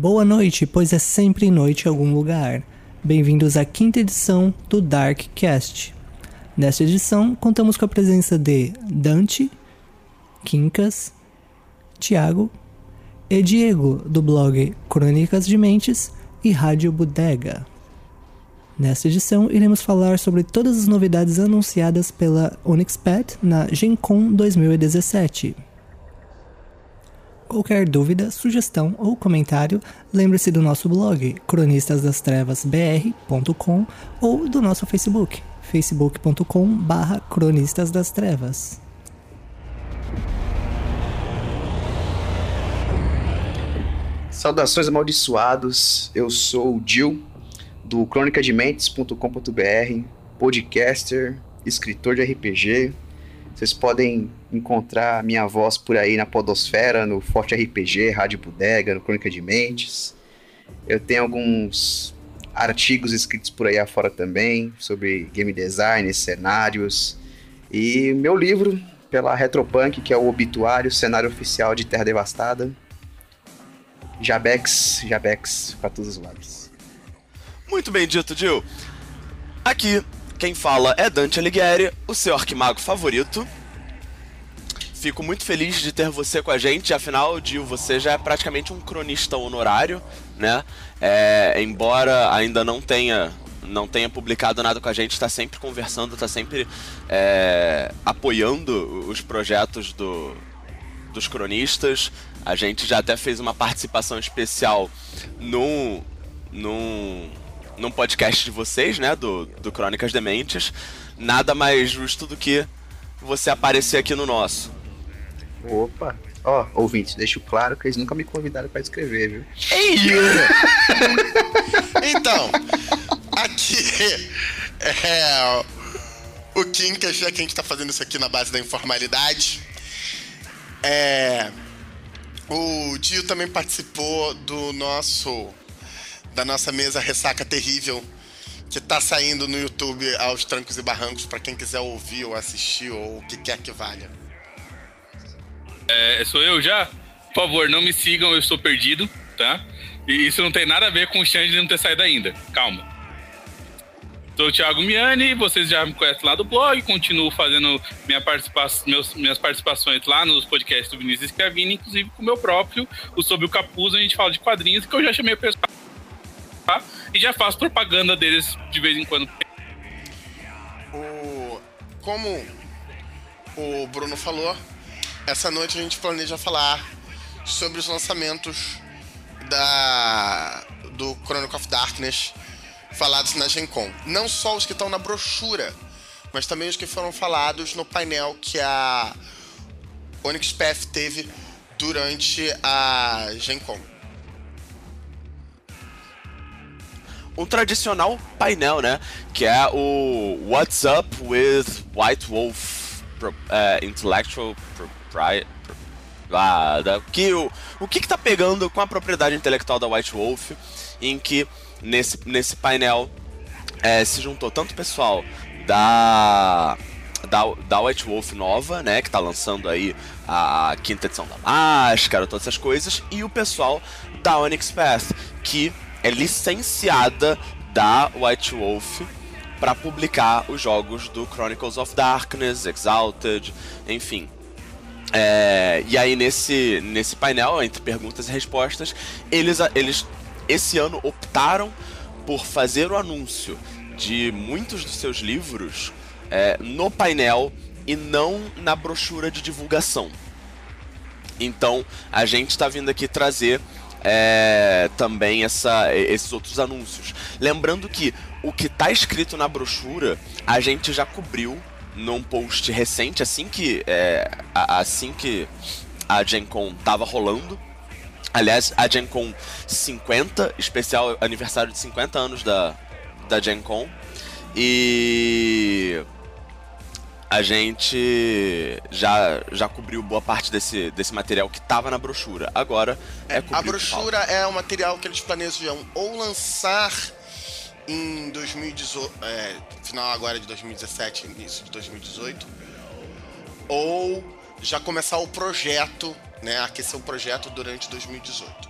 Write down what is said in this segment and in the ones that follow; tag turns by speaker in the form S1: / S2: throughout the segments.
S1: Boa noite, pois é sempre noite em algum lugar. Bem-vindos à quinta edição do Dark Cast. Nesta edição, contamos com a presença de Dante, Quincas, Tiago e Diego, do blog Crônicas de Mentes e Rádio Bodega. Nesta edição, iremos falar sobre todas as novidades anunciadas pela Onyxpad na Gen Con 2017. Qualquer dúvida, sugestão ou comentário, lembre-se do nosso blog cronistasdastrevasbr.com ou do nosso Facebook, facebook.com/barra Cronistas das Trevas.
S2: Saudações amaldiçoados, eu sou o Dil, do cronicadementes.com.br, podcaster, escritor de RPG. Vocês podem encontrar minha voz por aí na Podosfera, no Forte RPG, Rádio Bodega, no Crônica de Mentes. Eu tenho alguns artigos escritos por aí afora também, sobre game design, cenários. E meu livro, pela Retropunk, que é o Obituário, cenário oficial de Terra Devastada. Jabex, Jabex, para todos os lados.
S3: Muito bem dito, Jill. Aqui, quem fala é Dante Alighieri, o seu arquimago favorito. Fico muito feliz de ter você com a gente, afinal, Jill, você já é praticamente um cronista honorário, né? É, embora ainda não tenha não tenha publicado nada com a gente, está sempre conversando, está sempre é, apoiando os projetos do, dos cronistas. A gente já até fez uma participação especial num, num, num podcast de vocês, né? Do, do Crônicas Dementes. Nada mais justo do que você aparecer aqui no nosso.
S2: Opa! Ó, oh, ouvintes, deixo claro que eles nunca me convidaram para escrever, viu?
S3: Ei!
S4: então, aqui é o Kinkas, já que a gente tá fazendo isso aqui na base da informalidade. É. O Dio também participou do nosso. Da nossa mesa Ressaca Terrível, que tá saindo no YouTube aos trancos e barrancos para quem quiser ouvir ou assistir ou o que quer que valha.
S5: É, sou eu já? Por favor, não me sigam, eu estou perdido, tá? E isso não tem nada a ver com o Xande não ter saído ainda. Calma. Sou o Thiago Miani, vocês já me conhecem lá do blog, continuo fazendo minha participa meus, minhas participações lá nos podcasts do Vinícius Schiavini, inclusive com o meu próprio, o Sob o Capuz, a gente fala de quadrinhos, que eu já chamei o pessoal tá? e já faço propaganda deles de vez em quando.
S4: O... Como o Bruno falou, essa noite a gente planeja falar sobre os lançamentos da do Chronicle of Darkness falados na Gen Con. Não só os que estão na brochura, mas também os que foram falados no painel que a Onyx Path teve durante a Gen Con.
S3: Um tradicional painel, né? Que é o What's Up with White Wolf uh, Intellectual ah, da, que, o, o que, que tá pegando com a propriedade intelectual da White Wolf, em que nesse, nesse painel é, se juntou tanto o pessoal da, da, da White Wolf nova, né, que tá lançando aí a, a quinta edição da Máscara, todas essas coisas, e o pessoal da Onyx Path, que é licenciada da White Wolf para publicar os jogos do Chronicles of Darkness, Exalted, enfim. É, e aí nesse, nesse painel, entre perguntas e respostas, eles, eles esse ano optaram por fazer o anúncio de muitos dos seus livros é, no painel e não na brochura de divulgação. Então a gente está vindo aqui trazer é, também essa, esses outros anúncios. Lembrando que o que está escrito na brochura a gente já cobriu num post recente, assim que, é, assim que a Gen Con tava rolando. Aliás, a Gen Con 50, especial aniversário de 50 anos da, da Gen Con. E a gente já, já cobriu boa parte desse, desse material que estava na brochura. Agora é, é
S4: A brochura é um material que eles planejam ou lançar em 2018, é, final agora de 2017, início de 2018, ou já começar o projeto, né, aquecer o projeto durante 2018.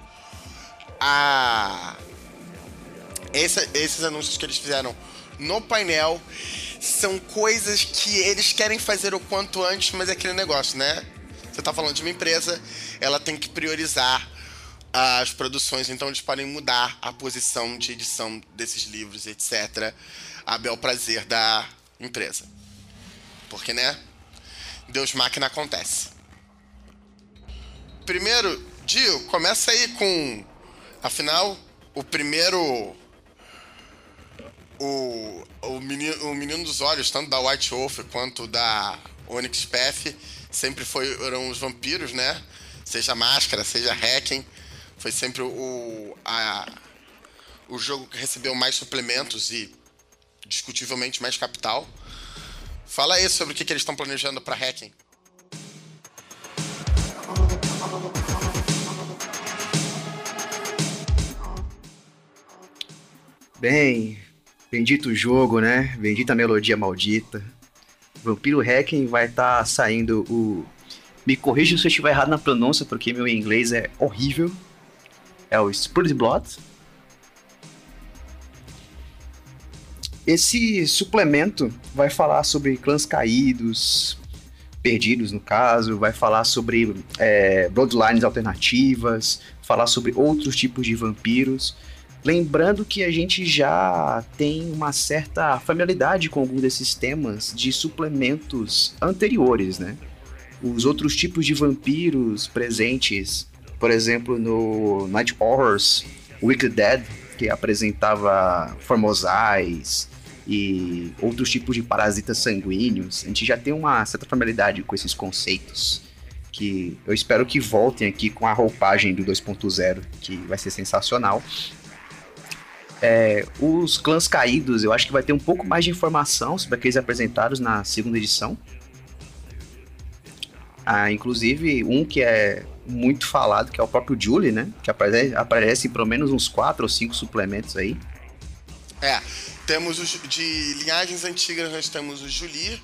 S4: a esse, esses anúncios que eles fizeram no painel são coisas que eles querem fazer o quanto antes, mas é aquele negócio, né? Você tá falando de uma empresa, ela tem que priorizar as produções, então eles podem mudar a posição de edição desses livros, etc. A bel prazer da empresa. Porque, né? Deus máquina acontece. Primeiro, Dio, começa aí com. Afinal, o primeiro. O, o, menino, o menino dos olhos, tanto da White Wolf quanto da Onyx Path, sempre foram os vampiros, né? Seja Máscara, seja Hacking. Foi sempre o, a, o jogo que recebeu mais suplementos e discutivelmente mais capital. Fala aí sobre o que, que eles estão planejando para Hacking.
S2: Bem, bendito jogo, né? Bendita melodia maldita. Vampiro Hacking vai estar tá saindo o. Me corrija se eu estiver errado na pronúncia, porque meu inglês é horrível. É o Blood. Esse suplemento vai falar sobre clãs caídos, perdidos no caso, vai falar sobre é, bloodlines alternativas, falar sobre outros tipos de vampiros. Lembrando que a gente já tem uma certa familiaridade com algum desses temas de suplementos anteriores, né? Os outros tipos de vampiros presentes, por exemplo, no Night Horrors, Wicked Dead, que apresentava formosais e outros tipos de parasitas sanguíneos. A gente já tem uma certa familiaridade com esses conceitos que eu espero que voltem aqui com a roupagem do 2.0, que vai ser sensacional. É, os clãs caídos, eu acho que vai ter um pouco mais de informação sobre aqueles apresentados na segunda edição. Ah, inclusive, um que é muito falado, que é o próprio Julie, né? Que aparece, aparece em pelo menos uns quatro ou cinco suplementos aí.
S4: É, temos os de linhagens antigas, nós temos o Julie,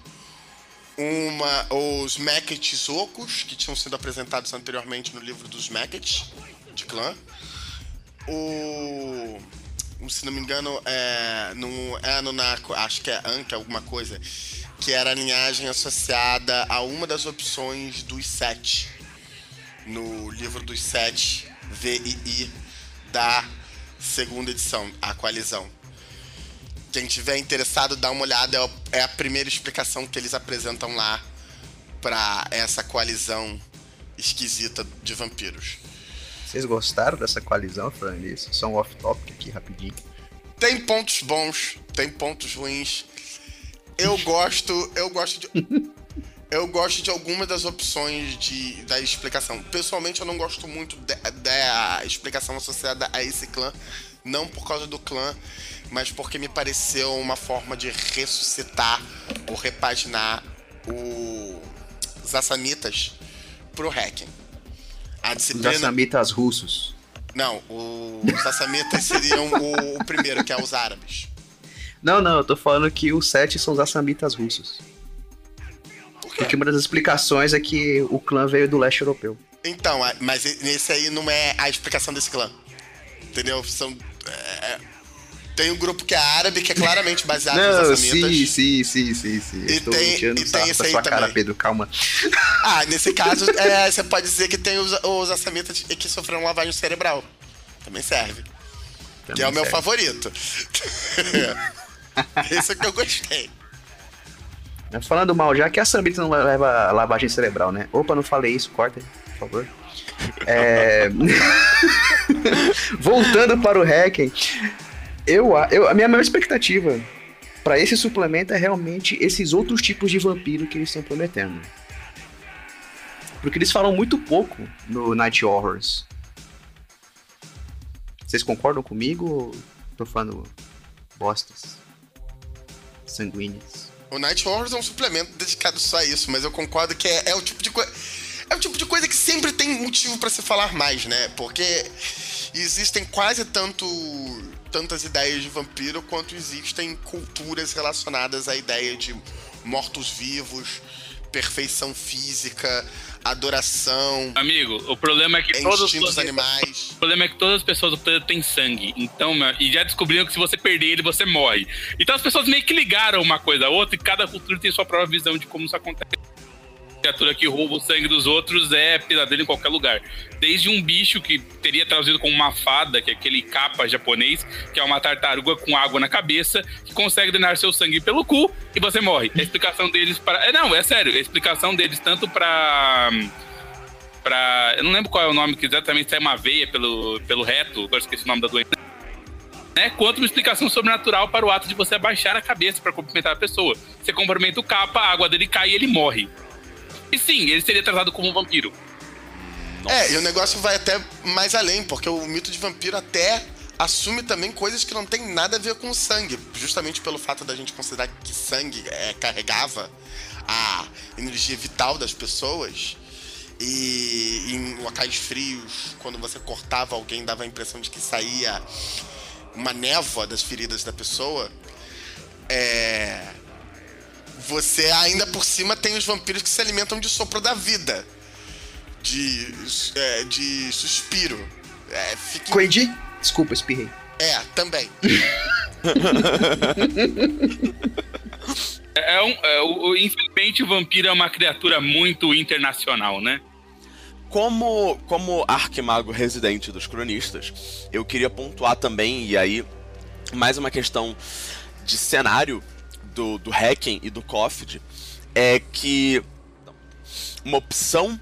S4: uma, os Mekets Ocos, que tinham sido apresentados anteriormente no livro dos Mekets, de clã. O se não me engano, é, no, é acho que é Anka, alguma coisa, que era a linhagem associada a uma das opções dos sete. No livro dos sete, VII, da segunda edição, a coalizão. Quem tiver interessado, dá uma olhada, é, é a primeira explicação que eles apresentam lá para essa coalizão esquisita de vampiros.
S2: Vocês gostaram dessa coalizão, falando isso? Só um off-topic aqui rapidinho.
S4: Tem pontos bons, tem pontos ruins. Eu gosto, eu gosto de. eu gosto de algumas das opções de, da explicação. Pessoalmente, eu não gosto muito da explicação associada a esse clã. Não por causa do clã, mas porque me pareceu uma forma de ressuscitar ou repaginar o, os assamitas pro hacking.
S2: A disciplina... Os assamitas russos.
S4: Não, os assamitas seriam o, o, primeiro, que é os árabes.
S2: Não, não, eu tô falando que os sete são os assamitas russos. Por Porque uma das explicações é que o clã veio do leste europeu.
S4: Então, mas esse aí não é a explicação desse clã. Entendeu? São. É, tem um grupo que é árabe, que é claramente baseado
S2: Não, nos assamitas. Sim, sim, sim, sim, sim.
S4: E Estou tem, e tem esse aí
S2: sua
S4: também.
S2: cara, Pedro, calma.
S4: Ah, nesse caso, é, você pode dizer que tem os, os assamitas que sofreram lavagem cerebral. Também serve. Também que é o meu favorito. esse é que eu gostei.
S2: Falando mal, já que a Samita não leva lavagem cerebral, né? Opa, não falei isso, corta por favor. É... Voltando para o hacking, eu, eu, a minha maior expectativa para esse suplemento é realmente esses outros tipos de vampiro que eles estão prometendo. Porque eles falam muito pouco no Night Horrors. Vocês concordam comigo ou tô falando bostas sanguíneas?
S4: O Night Horrors é um suplemento dedicado só a isso, mas eu concordo que é, é o tipo de coisa. É o tipo de coisa que sempre tem motivo para se falar mais, né? Porque existem quase tanto tantas ideias de vampiro quanto existem culturas relacionadas à ideia de mortos-vivos, perfeição física, adoração,
S5: Amigo, o problema é que todos
S4: instintos
S5: os
S4: animais.
S5: O problema é que todas as pessoas do planeta têm sangue. Então, e já descobriram que se você perder ele, você morre. Então as pessoas meio que ligaram uma coisa a outra e cada cultura tem sua própria visão de como isso acontece. Criatura que rouba o sangue dos outros é pesadelo em qualquer lugar. Desde um bicho que teria traduzido como uma fada, que é aquele capa japonês, que é uma tartaruga com água na cabeça, que consegue drenar seu sangue pelo cu e você morre. A explicação deles para. É, não, é sério. A explicação deles tanto pra pra. Eu não lembro qual é o nome que exatamente sai uma veia pelo, pelo reto, agora esqueci o nome da doença. Né? Quanto uma explicação sobrenatural para o ato de você abaixar a cabeça para cumprimentar a pessoa. Você cumprimenta o capa, a água dele cai e ele morre. E sim, ele seria tratado como um vampiro.
S4: É, e o negócio vai até mais além, porque o mito de vampiro até assume também coisas que não tem nada a ver com sangue, justamente pelo fato da gente considerar que sangue é, carregava a energia vital das pessoas. E em locais frios, quando você cortava alguém, dava a impressão de que saía uma névoa das feridas da pessoa. É. Você ainda por cima tem os vampiros que se alimentam de sopro da vida. De. é, de suspiro. É, fica.
S2: Corrigi? Desculpa, espirrei.
S4: É, também.
S5: É um, é, o, o- infelizmente, o vampiro é uma criatura muito internacional, né?
S3: Como, como arquimago residente dos cronistas, eu queria pontuar também, e aí, mais uma questão de cenário do, do Hacking e do Coffid, é que uma opção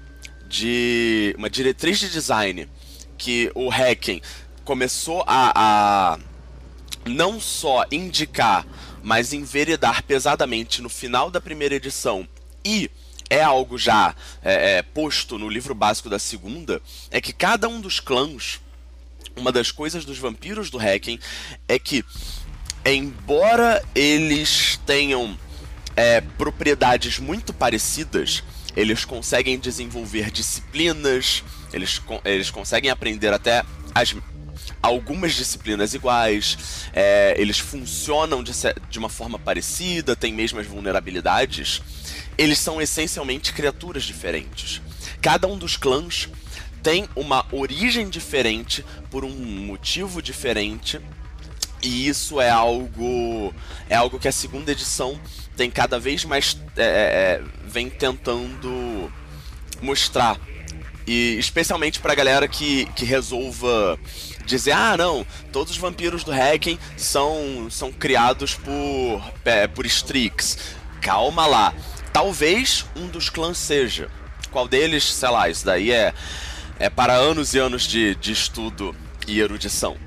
S3: de. uma diretriz de design que o Hacking começou a, a não só indicar, mas enveredar pesadamente no final da primeira edição e é algo já é, é, posto no livro básico da segunda, é que cada um dos clãs, uma das coisas dos vampiros do Hacking é que, embora eles tenham é, propriedades muito parecidas, eles conseguem desenvolver disciplinas, eles, eles conseguem aprender até as algumas disciplinas iguais, é, eles funcionam de, de uma forma parecida, têm mesmas vulnerabilidades, eles são essencialmente criaturas diferentes. Cada um dos clãs tem uma origem diferente por um motivo diferente. E isso é algo é algo que a segunda edição tem cada vez mais é, é, vem tentando mostrar e especialmente pra galera que, que resolva dizer, ah não, todos os vampiros do Hacking são, são criados por, é, por Strix. Calma lá. Talvez um dos clãs seja. Qual deles, sei lá, isso daí é, é para anos e anos de, de estudo e erudição.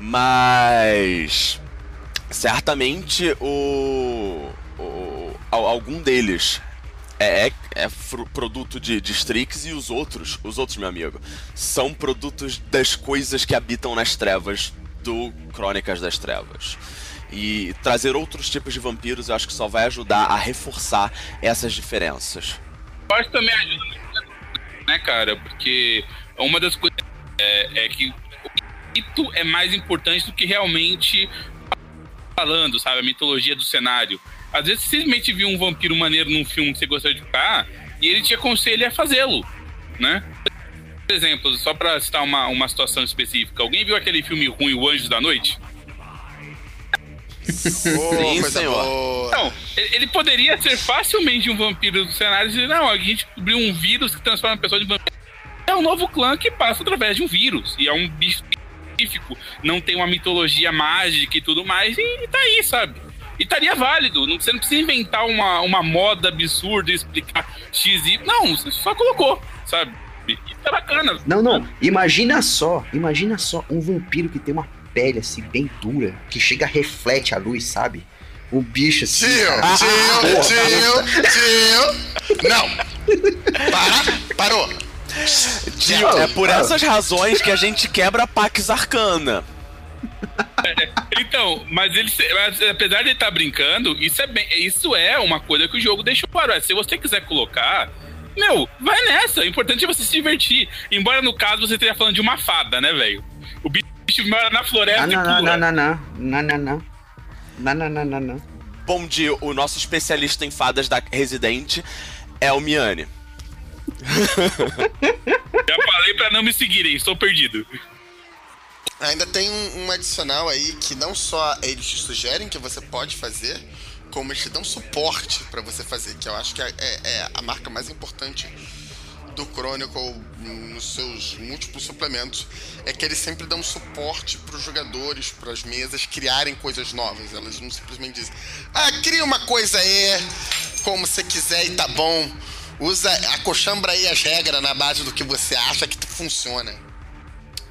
S3: Mas certamente o, o al- algum deles é, é, é produto de, de Strix e os outros, os outros, meu amigo, são produtos das coisas que habitam nas trevas do Crônicas das Trevas. E trazer outros tipos de vampiros eu acho que só vai ajudar a reforçar essas diferenças.
S5: Eu acho que também ajuda né, cara? Porque uma das coisas é, é que mito é mais importante do que realmente falando, sabe? A mitologia do cenário. Às vezes, você simplesmente viu um vampiro maneiro num filme que você gostaria de ficar e ele te aconselha a fazê-lo, né? Por exemplo, só pra citar uma, uma situação específica, alguém viu aquele filme ruim, O Anjos da Noite?
S4: Ô,
S3: Sim, senhor.
S5: Não, ele poderia ser facilmente um vampiro do cenário e dizer, não, a gente descobriu um vírus que transforma a pessoa em vampiro. É um novo clã que passa através de um vírus. E é um bicho específico. Não tem uma mitologia mágica e tudo mais. E, tá aí, sabe? E estaria válido. Não, você não precisa inventar uma, uma moda absurda e explicar X e. Não, você só colocou, sabe? E tá bacana.
S2: Não, não. Imagina só, imagina só um vampiro que tem uma pele assim bem dura, que chega reflete a luz, sabe? Um bicho assim.
S4: Tio,
S2: cara.
S4: tio, tio, tio. Não. Para, parou.
S3: Tio, é por essas razões que a gente quebra a Pax Arcana.
S5: Então, mas ele, mas apesar de ele estar brincando, isso é bem, isso é uma coisa que o jogo deixou claro. É, Se você quiser colocar, meu, vai nessa. O importante é você se divertir. Embora no caso você esteja falando de uma fada, né, velho? O bicho mora na floresta e
S2: não, não,
S5: pula.
S2: não, não, não. Não, não, não. Não, não, não, não, não.
S3: Bom dia, o nosso especialista em fadas da Residente é o Miane.
S5: Já falei pra não me seguirem, estou perdido.
S4: Ainda tem um, um adicional aí que não só eles te sugerem que você pode fazer, como eles te dão suporte pra você fazer, que eu acho que é, é- é a marca mais importante do Chronicle nos seus múltiplos suplementos, é que eles sempre dão suporte pros jogadores, pras mesas criarem coisas novas. Elas não simplesmente dizem, ah, cria uma coisa aí, como você quiser e tá bom. Usa, acochambra aí as regras na base do que você acha que funciona.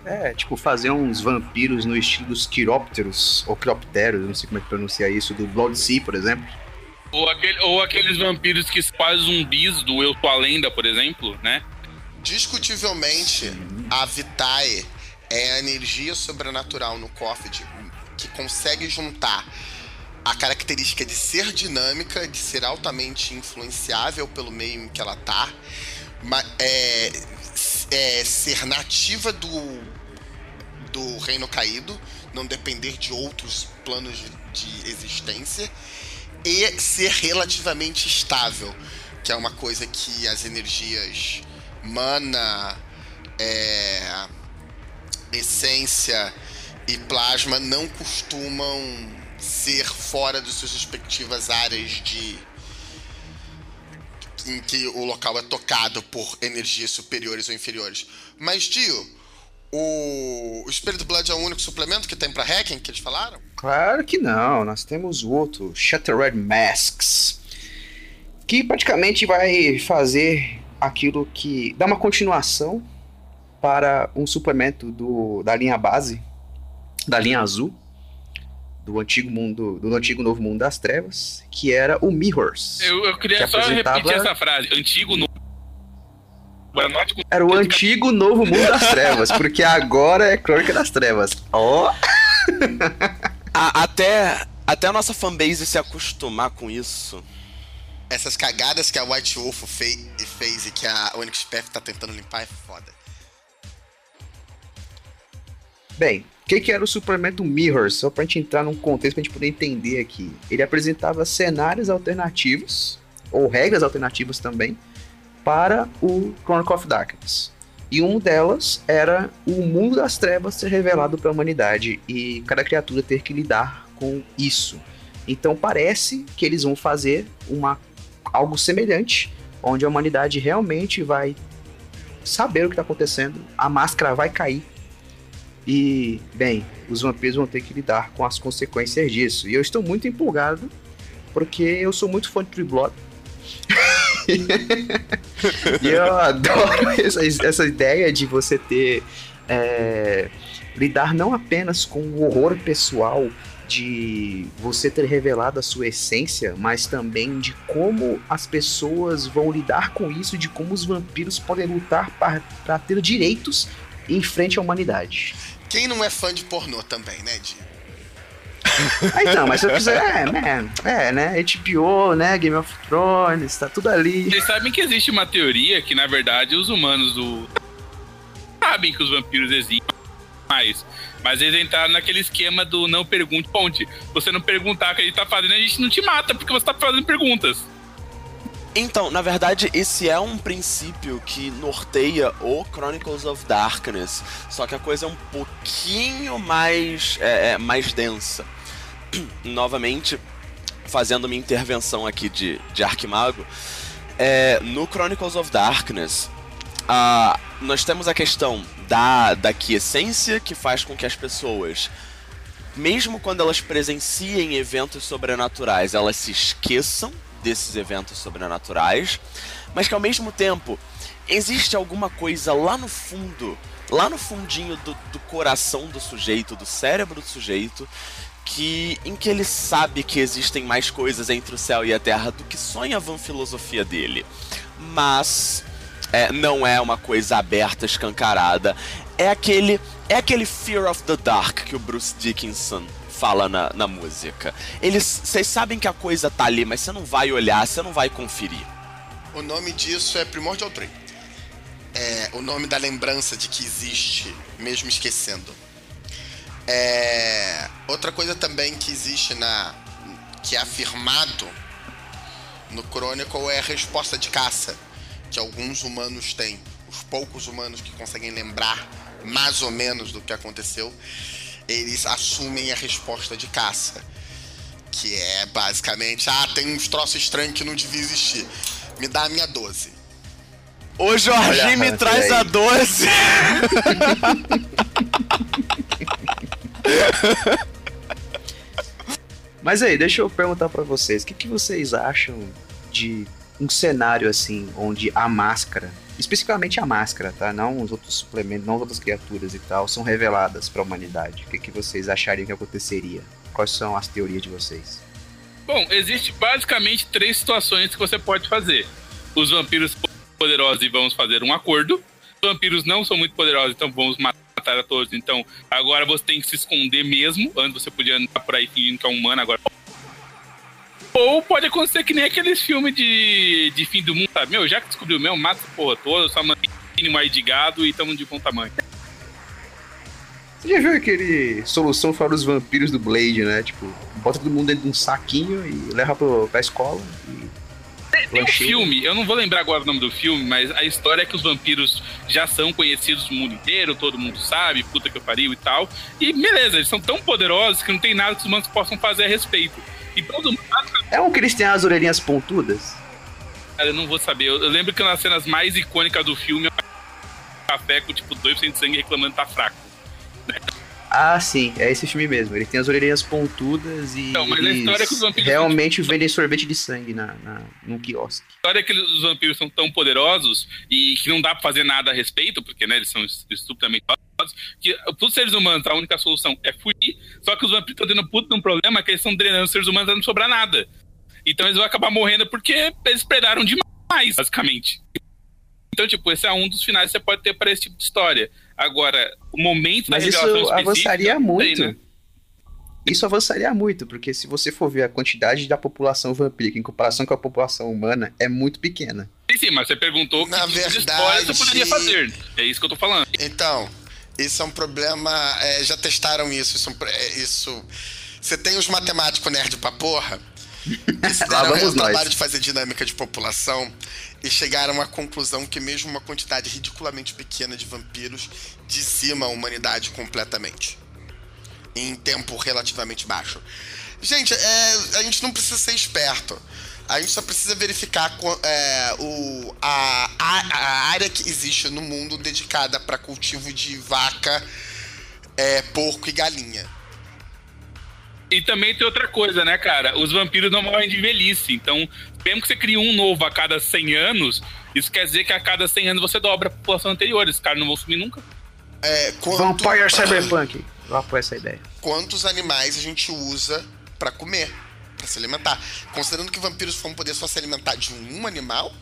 S2: É, tipo, fazer uns vampiros no estilo dos quirópteros, ou quiropteros, não sei como é que pronuncia isso, do Blood Sea, por exemplo.
S5: Ou, aquele- ou aqueles vampiros que fazem zumbis do Eu Tô a Lenda, por exemplo, né?
S4: Discutivelmente, a Vitae é a energia sobrenatural no Coffee que consegue juntar a característica de ser dinâmica, de ser altamente influenciável pelo meio em que ela tá, ma- é, é ser nativa do, do reino caído, não depender de outros planos de, de existência, e ser relativamente estável, que é uma coisa que as energias mana, é, essência e plasma não costumam ser fora de suas respectivas áreas de em que o local é tocado por energias superiores ou inferiores. Mas, Dio, o, o Spirit Blood é o único suplemento que tem pra hacking que eles falaram?
S2: Claro que não, nós temos o outro, Shattered Masks, que praticamente vai fazer aquilo que dá uma continuação para um suplemento do, da linha base, da linha azul, do antigo mundo, do antigo novo mundo das trevas, que era o Mirrors.
S5: Eu, eu queria
S2: Que
S5: só
S2: apresentava-
S5: repetir essa frase. Antigo no. Anote com-
S2: Era o antigo novo mundo das trevas, porque agora é Crônica das Trevas. Ó!
S3: A- até, até a nossa fanbase se acostumar com isso.
S4: Essas cagadas que a White Wolf fei- fez e que a Onyx Path tá tentando limpar é foda.
S2: Bem, o que, que era o suplemento Mirrors? Só pra gente entrar num contexto pra gente poder entender aqui. Ele apresentava cenários alternativos, ou regras alternativas também, para o Chronicle of Darkness. E uma delas era o mundo das trevas ser revelado para a humanidade e cada criatura ter que lidar com isso. Então parece que eles vão fazer uma, algo semelhante, onde a humanidade realmente vai saber o que está acontecendo, a máscara vai cair e, bem, os vampiros vão ter que lidar com as consequências disso. E eu estou muito empolgado, porque eu sou muito fã de True Blood. e eu adoro essa, essa ideia de você ter. é, lidar não apenas com o horror pessoal de você ter revelado a sua essência, mas também de como as pessoas vão lidar com isso, de como os vampiros podem lutar para ter direitos em frente à humanidade.
S4: Quem não é fã de pornô também, né, Di?
S2: Ah, então, mas se eu quiser, é, né? É, né? HBO, né? Game of Thrones, tá tudo ali.
S5: Vocês sabem que existe uma teoria que, na verdade, os humanos do. sabem que os vampiros existem mais. Mas eles entraram naquele esquema do não pergunte ponte. Você não perguntar o que ele tá fazendo, a gente não te mata porque você tá fazendo perguntas.
S3: Então, na verdade, esse é um princípio que norteia o Chronicles of Darkness, só que a coisa é um pouquinho mais, é, é, mais densa. Novamente, fazendo minha intervenção aqui de, de Arquimago, é, no Chronicles of Darkness, ah, nós temos a questão da, da quiescência que faz com que as pessoas mesmo quando elas presenciem eventos sobrenaturais, elas se esqueçam desses eventos sobrenaturais, mas que ao mesmo tempo existe alguma coisa lá no fundo, lá no fundinho do, do coração do sujeito, do cérebro do sujeito, que em que ele sabe que existem mais coisas entre o céu e a terra do que sonha a van filosofia dele. Mas é, não é uma coisa aberta, escancarada. É aquele, é aquele Fear of the Dark que o Bruce Dickinson fala na, na música. Eles, vocês sabem que a coisa tá ali, mas você não vai olhar, você não vai conferir.
S4: O nome disso é Primordial Dream. É o nome da lembrança de que existe, mesmo esquecendo. É, outra coisa também que existe na. que é afirmado no Chronicle é a resposta de caça que alguns humanos têm. Os poucos humanos que conseguem lembrar mais ou menos do que aconteceu, eles assumem a resposta de caça. Que é basicamente, ah, tem uns troços estranhos que não devia existir. Me dá a minha 12.
S3: O Jorginho
S2: Olha,
S3: me traz
S2: aí.
S3: a 12.
S2: Mas aí, deixa eu perguntar pra vocês, o que, que vocês acham de um cenário assim, onde a máscara, especificamente a máscara, tá? Não os outros suplementos, não as outras criaturas e tal, são reveladas pra humanidade. O que, que vocês achariam que aconteceria? Quais são as teorias de vocês?
S5: Bom, existe basicamente três situações que você pode fazer. Os vampiros poderosos e vamos fazer um acordo. Os vampiros não são muito poderosos, então vamos matar a todos. Então agora você tem que se esconder mesmo. Antes você podia andar por aí fingindo que é um humano, agora. Ou pode acontecer que nem aqueles filmes de, de fim do mundo, sabe? Meu, já que descobriu mesmo, mata essa porra toda, só mantém mínimo aí de gado e tamo de bom tamanho.
S2: Você já viu aquele solução para os vampiros do Blade, né? Tipo, bota todo mundo dentro de um saquinho e leva pro, pra escola e
S5: Tem um filme, eu não vou lembrar agora o nome do filme, mas a história é que os vampiros já são conhecidos no mundo inteiro, todo mundo sabe, puta que pariu e tal. E beleza, eles são tão poderosos que não tem nada que os humanos possam fazer a respeito. E todo mundo,
S2: É um que eles têm as orelhinhas pontudas?
S5: cara, eu não vou saber. Eu, eu lembro que uma das cenas mais icônicas do filme é um café com tipo 2% de sangue reclamando que tá fraco.
S2: Ah, sim, é esse filme mesmo. Ele tem as orelhinhas pontudas e
S5: Não, mas a história é que os vampiros
S2: realmente vendem sorvete de sangue na, na, num quiosque.
S5: A história é que os vampiros são tão poderosos e que não dá pra fazer nada a respeito, porque né, eles são es- estupidamente que pros seres humanos a única solução é fugir, só que os vampiros estão tendo um puto de um problema que eles estão drenando os seres humanos pra não sobrar nada. Então eles vão acabar morrendo porque eles predaram demais, basicamente. Então, tipo, esse é um dos finais que você pode ter para esse tipo de história. Agora, o momento
S2: Mas
S5: da
S2: isso
S5: revelação específica,
S2: avançaria muito.
S5: né?
S2: Isso avançaria muito, porque se você for ver a quantidade da população vampírica em comparação com a população humana, é muito pequena.
S5: Sim, sim, mas você perguntou
S4: Na
S5: que tipo de
S4: verdade-
S5: spoiler você poderia fazer. É isso que eu tô falando.
S4: Então, isso é um problema. é, já testaram isso. Isso, é é, isso- Você tem os matemáticos nerd pra porra. E deram
S2: vamos
S4: o trabalho de fazer dinâmica de população e chegaram à conclusão que mesmo uma quantidade ridiculamente pequena de vampiros dizima a humanidade completamente. Em tempo relativamente baixo. Gente, é, a gente não precisa ser esperto. A gente só precisa verificar é, o, a, a, a área que existe no mundo dedicada para cultivo de vaca, é, porco e galinha.
S5: E também tem outra coisa, né, cara? Os vampiros não morrem de velhice. Então, mesmo que você crie um novo a cada 100 anos, isso quer dizer que a cada 100 anos você dobra a população anterior. Esses caras não vão sumir nunca.
S4: É, quanto-
S2: Vampire Cyberpunk. Eu apoio essa ideia.
S4: quantos animais a gente usa pra comer, pra se alimentar. Considerando que vampiros vão poder só se alimentar de um animal,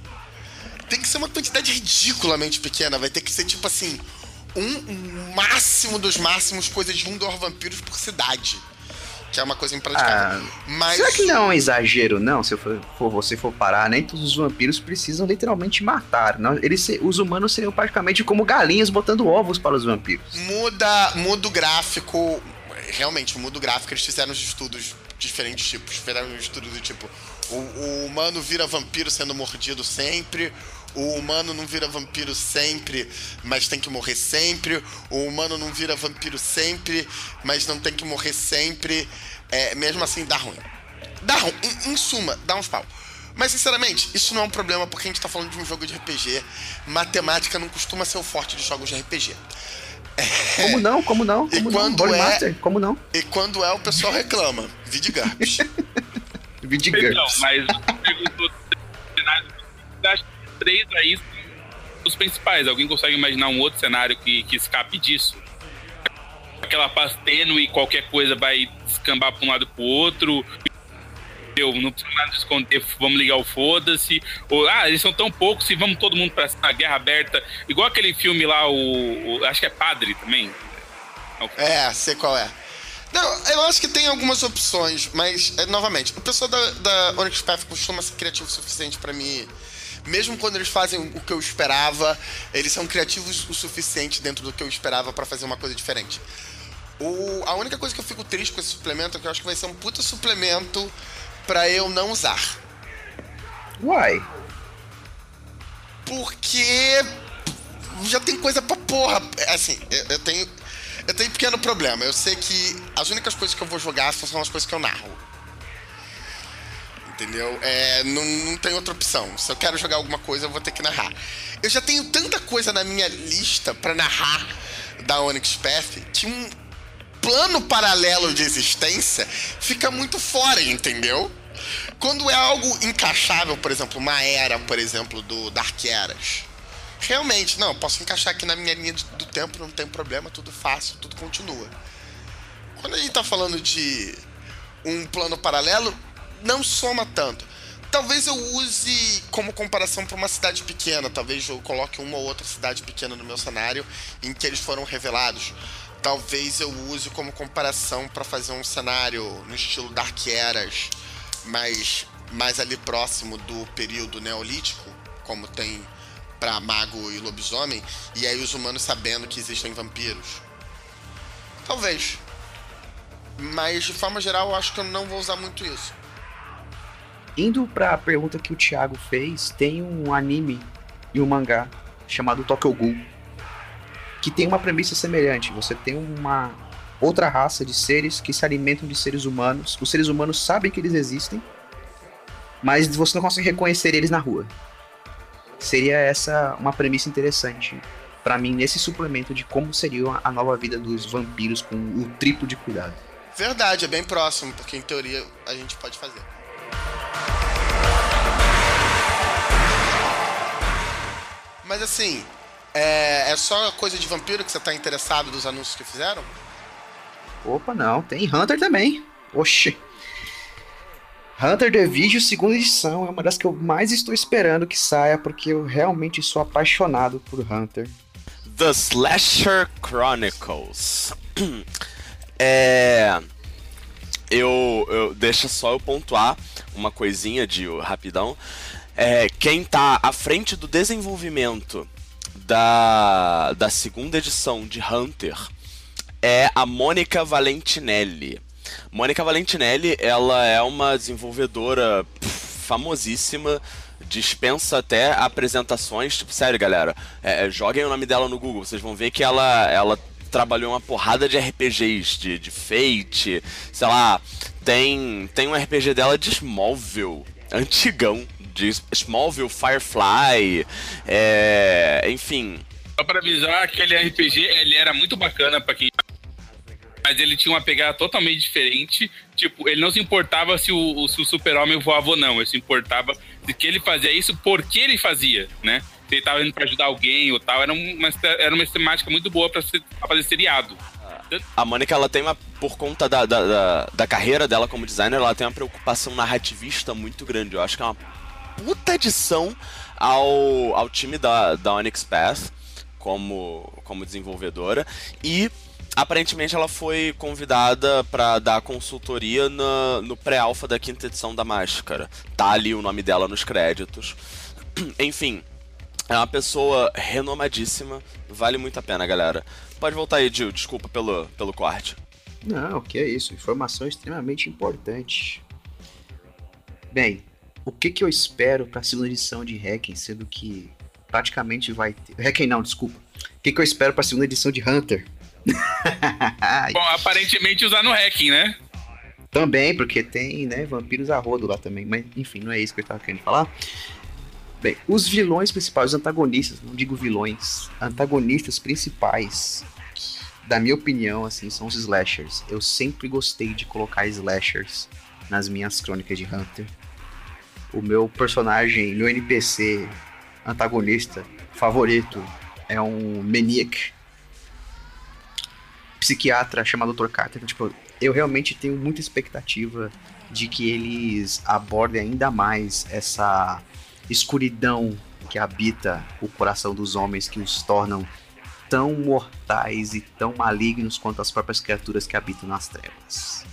S4: tem que ser uma quantidade ridiculamente pequena. Vai ter que ser tipo assim, um, máximo dos máximos, coisa de um, dois vampiros por cidade. Que é uma coisa impraticável. Mas.
S2: Será que não é um exagero, não? Se for, for- você for parar, nem todos os vampiros precisam literalmente matar. Não, eles, os humanos seriam praticamente como galinhas botando ovos para os vampiros.
S4: Muda, muda o gráfico. Realmente, muda o gráfico. Eles fizeram os estudos diferentes tipos. Fizeram um estudo do tipo: o, o humano vira vampiro sendo mordido sempre. O humano não vira vampiro sempre, mas tem que morrer sempre. O humano não vira vampiro sempre, mas não tem que morrer sempre. É, mesmo assim, dá ruim. Dá ruim. Em, em suma, dá uns pau. Mas, sinceramente, isso não é um problema porque a gente tá falando de um jogo de RPG. Matemática não costuma ser o forte de jogos de RPG.
S2: Como não? Como não?
S4: E
S2: Como não?
S4: quando
S2: Holy
S4: é-
S2: Master? Como não?
S4: E quando é, o pessoal reclama.
S2: Vídeo
S5: Então, mas perguntou que três aí são os principais. Alguém consegue imaginar um outro cenário que, que escape disso? Aquela paz tênue e qualquer coisa vai descambar para um lado pro outro. Eu não precisa de esconder, vamos ligar o foda-se. Ah, eles são tão poucos e vamos todo mundo pra a guerra aberta. Igual aquele filme lá, o, o- Acho que é Padre também.
S4: é, sei qual é. Não, eu acho que tem algumas opções, mas, é, novamente, o pessoal da, da Onyx Path costuma ser criativo o suficiente pra me. Mesmo quando eles fazem o que eu esperava, eles são criativos o suficiente dentro do que eu esperava pra fazer uma coisa diferente. O, a única coisa que eu fico triste com esse suplemento é que eu acho que vai ser um puta suplemento pra eu não usar.
S2: Uai.
S4: Porque já tem coisa pra porra. Assim, eu, eu tenho. Eu tenho um pequeno problema. Eu sei que as únicas coisas que eu vou jogar são as coisas que eu narro. Entendeu? É, não, não tem outra opção. Se eu quero jogar alguma coisa, eu vou ter que narrar. Eu já tenho tanta coisa na minha lista pra narrar da Onyx Path que um plano paralelo de existência fica muito fora, entendeu? Quando é algo encaixável, por exemplo, uma era, por exemplo, do Dark Eras. Realmente, não, posso encaixar aqui na minha linha do tempo, não tem problema, tudo fácil, tudo continua. Quando a gente tá falando de um plano paralelo, não soma tanto. Talvez eu use como comparação para uma cidade pequena, talvez eu coloque uma ou outra cidade pequena no meu cenário em que eles foram revelados. Talvez eu use como comparação para fazer um cenário no estilo Dark Eras, mas mais ali próximo do período neolítico, como tem para mago e lobisomem, e aí os humanos sabendo que existem vampiros. Talvez. Mas de forma geral, eu acho que eu não vou usar muito isso.
S2: Indo pra pergunta que o Thiago fez, tem um anime e um mangá chamado Tokyo Ghoul que tem uma premissa semelhante. Você tem uma outra raça de seres que se alimentam de seres humanos. Os seres humanos sabem que eles existem, mas você não consegue reconhecer eles na rua. Seria essa uma premissa interessante para mim nesse suplemento de como seria a nova vida dos vampiros com o triplo de cuidado.
S4: Verdade, é bem próximo, porque em teoria a gente pode fazer. Mas assim, é, é só coisa de vampiro que você tá interessado dos anúncios que fizeram?
S2: Opa, não, tem Hunter também. Oxi. Hunter The Video, segunda edição, é uma das que eu mais estou esperando que saia, porque eu realmente sou apaixonado por Hunter.
S3: The Slasher Chronicles. é. Eu, eu. Deixa só eu pontuar uma coisinha de rapidão. É, quem tá à frente do desenvolvimento da, da segunda edição de Hunter é a Mônica Valentinelli. Mônica Valentinelli, ela é uma desenvolvedora famosíssima, dispensa até apresentações. Tipo, sério, galera, é, é, joguem o nome dela no Google, vocês vão ver que ela, ela trabalhou uma porrada de RPGs, de, de Fate, sei lá, tem, tem um RPG dela de Smallville, antigão, de Smallville, Firefly, é, enfim.
S5: Só para avisar, aquele RPG ele era muito bacana para quem mas ele tinha uma pegada totalmente diferente. Tipo, ele não se importava se o, se o super-homem voava ou não. Ele se importava de que ele fazia isso, por que ele fazia, né? Se ele tava indo pra ajudar alguém ou tal. Era uma, era uma temática muito boa pra, pra fazer seriado.
S3: A Mônica, ela tem uma. Por conta da, da, da, da, carreira dela como designer, ela tem uma preocupação narrativista muito grande. Eu acho que é uma puta adição ao, ao time da, da Onyx Path como, como desenvolvedora. E aparentemente ela foi convidada para dar consultoria no, no pré-alpha da quinta edição da Máscara. Tá ali o nome dela nos créditos. Enfim, é uma pessoa renomadíssima, vale muito a pena, galera. Pode voltar aí, Gil, desculpa pelo, pelo corte.
S2: Não, que é isso, informação extremamente importante. Bem, o que, que eu espero para a segunda edição de Hacking, sendo que praticamente vai ter. Hacking não, desculpa. O que, que eu espero para a segunda edição de Hunter?
S5: Bom, aparentemente usar no Hacking, né?
S2: Também, porque tem, né, vampiros a rodo lá também. Mas, enfim, não é isso que eu estava querendo falar. Bem, os vilões principais, os antagonistas, não digo vilões, antagonistas principais, da minha opinião, assim, são os slashers. Eu sempre gostei de colocar slashers nas minhas crônicas de Hunter o meu personagem, meu NPC antagonista favorito é um maniac psiquiatra chamado Dr. Carter. Tipo, eu realmente tenho muita expectativa de que eles abordem ainda mais essa escuridão que habita o coração dos homens, que os tornam tão mortais e tão malignos quanto as próprias criaturas que habitam nas trevas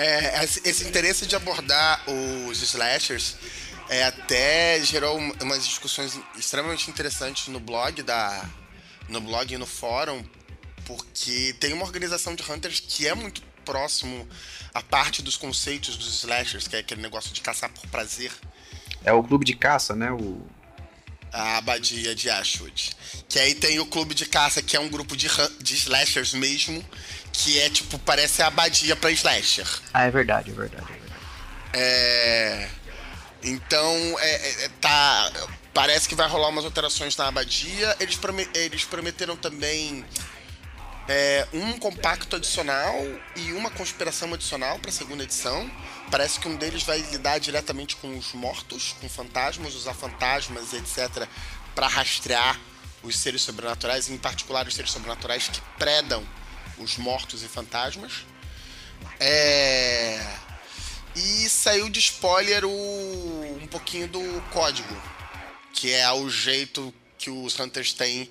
S4: é, esse interesse de abordar os slashers é, até gerou umas discussões extremamente interessantes no blog da no blog e no fórum porque tem uma organização de hunters que é muito próximo à parte dos conceitos dos slashers, que é aquele negócio de caçar por prazer.
S2: É o clube de caça, né? O...
S4: A abadia de Ashwood. Que aí tem o clube de caça, que é um grupo de, de slashers mesmo, que é tipo, parece a abadia pra slasher.
S2: Ah, é verdade, é verdade. É, verdade.
S4: é... Então, é, é, é tá. Parece que vai rolar umas alterações na abadia. Eles, eles prometeram também é, um compacto adicional e uma conspiração adicional para a segunda edição. Parece que um deles vai lidar diretamente com os mortos, com fantasmas, usar fantasmas, etc., para rastrear os seres sobrenaturais, em particular os seres sobrenaturais que predam os mortos e fantasmas. É... E saiu de spoiler o... um pouquinho do código, que é o jeito que os Hunters têm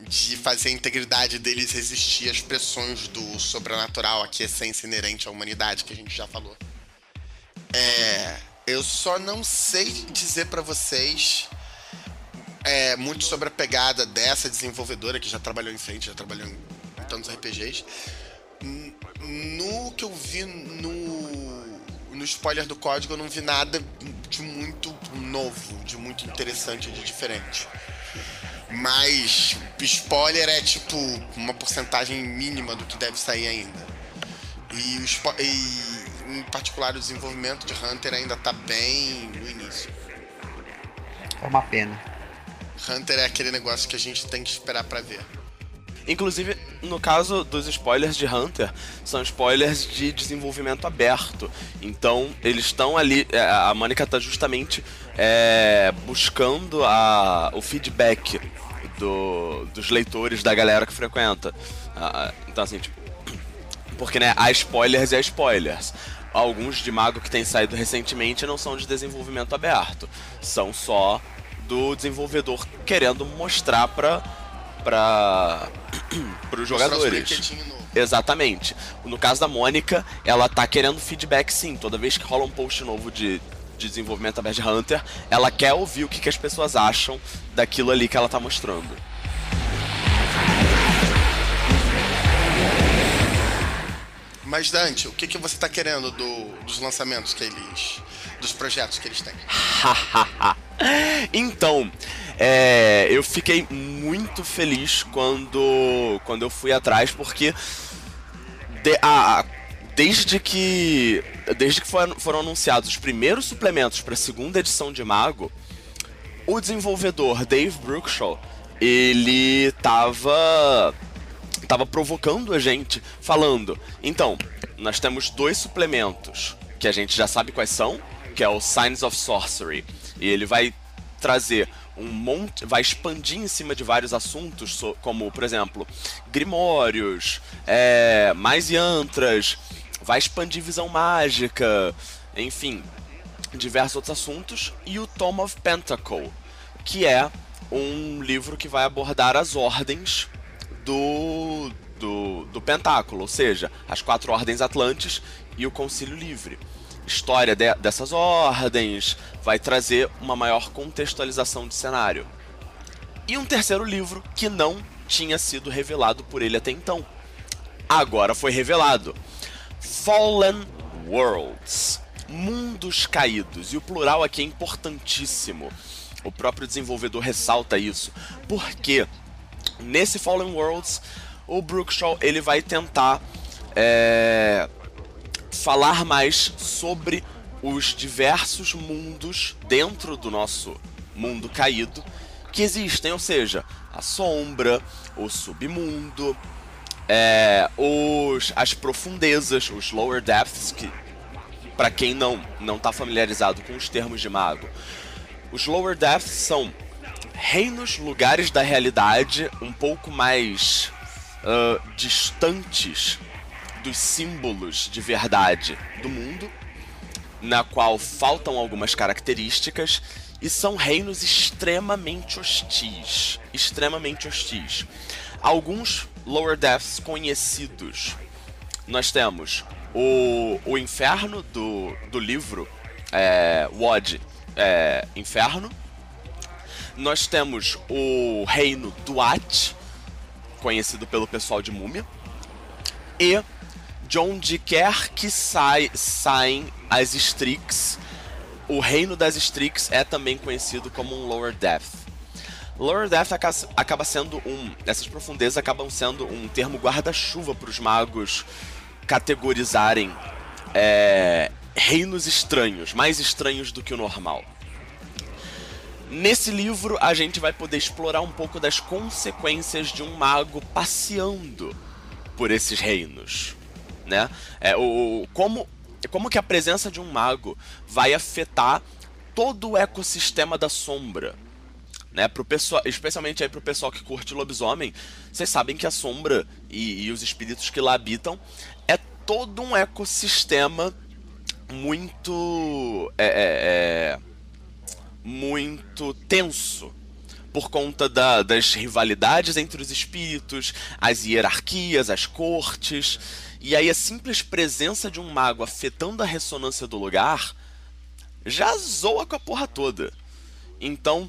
S4: de fazer a integridade deles resistir às pressões do sobrenatural, a essência inerente à humanidade que a gente já falou. É, eu só não sei dizer para vocês é, muito sobre a pegada dessa desenvolvedora que já trabalhou em frente, já trabalhou em, tantos RPGs. No que eu vi no, no spoiler do código, eu não vi nada de muito novo, de muito interessante, de diferente. Mas spoiler é tipo uma porcentagem mínima do que deve sair ainda. E, e em particular o desenvolvimento de Hunter ainda tá bem no início.
S2: É uma pena.
S4: Hunter é aquele negócio que a gente tem que esperar para ver.
S3: Inclusive, no caso dos spoilers de Hunter, são spoilers de desenvolvimento aberto. Então, eles estão ali. É, a Mônica está justamente é, buscando a, o feedback do, dos leitores, da galera que frequenta. Ah, então, assim, tipo. Porque, né, há spoilers e há spoilers. Alguns de Mago que têm saído recentemente não são de desenvolvimento aberto. São só do desenvolvedor querendo mostrar para para os jogadores. Exatamente. No caso da Mônica, ela tá querendo feedback sim. Toda vez que rola um post novo de, de desenvolvimento da de Hunter, ela quer ouvir o que, que as pessoas acham daquilo ali que ela tá mostrando.
S4: Mas Dante, o que, que você está querendo do, dos lançamentos que eles. dos projetos que eles têm?
S3: então, é, eu fiquei muito feliz quando, quando eu fui atrás, porque de, a, desde que desde que foram, foram anunciados os primeiros suplementos para a segunda edição de Mago, o desenvolvedor Dave Brookshaw ele tava tava provocando a gente, falando: então, nós temos dois suplementos que a gente já sabe quais são, que é o Signs of Sorcery, e ele vai trazer um monte, vai expandir em cima de vários assuntos, como, por exemplo, grimórios, é, mais yantras, vai expandir visão mágica, enfim, diversos outros assuntos, e o Tome of Pentacle, que é um livro que vai abordar as ordens do, do, do Pentáculo, ou seja, as quatro ordens Atlantes e o Concílio Livre. História de, dessas ordens vai trazer uma maior contextualização de cenário. E um terceiro livro que não tinha sido revelado por ele até então. Agora foi revelado. Fallen Worlds. Mundos caídos. E o plural aqui é importantíssimo. O próprio desenvolvedor ressalta isso. Porque Nesse Fallen Worlds, o Brookshaw ele vai tentar é, falar mais sobre os diversos mundos dentro do nosso mundo caído que existem, ou seja, a sombra, o submundo, é, os, as profundezas, os lower depths, que para quem não não está familiarizado com os termos de mago, os lower depths são reinos, lugares da realidade um pouco mais uh, distantes dos símbolos de verdade do mundo, na qual faltam algumas características e são reinos extremamente hostis, extremamente hostis. Alguns lower depths conhecidos. Nós temos o, o inferno do, do livro é, Wod é, Inferno, nós temos o reino Duat, conhecido pelo pessoal de Múmia, e de onde quer que sai, saem as Strix, o reino das Strix é também conhecido como um Lower Depth. Lower Depth acaba sendo um. Essas profundezas acabam sendo um termo guarda-chuva para os magos categorizarem é, reinos estranhos, mais estranhos do que o normal. Nesse livro, a gente vai poder explorar um pouco das consequências de um mago passeando por esses reinos, né? É, o, como, como que a presença de um mago vai afetar todo o ecossistema da sombra, né? Pro pessoal, especialmente aí pro pessoal que curte lobisomem, vocês sabem que a sombra e, e os espíritos que lá habitam é todo um ecossistema muito é, é, é muito tenso por conta da, das rivalidades entre os espíritos, as hierarquias, as cortes. E aí a simples presença de um mago afetando a ressonância do lugar já zoa com a porra toda. Então,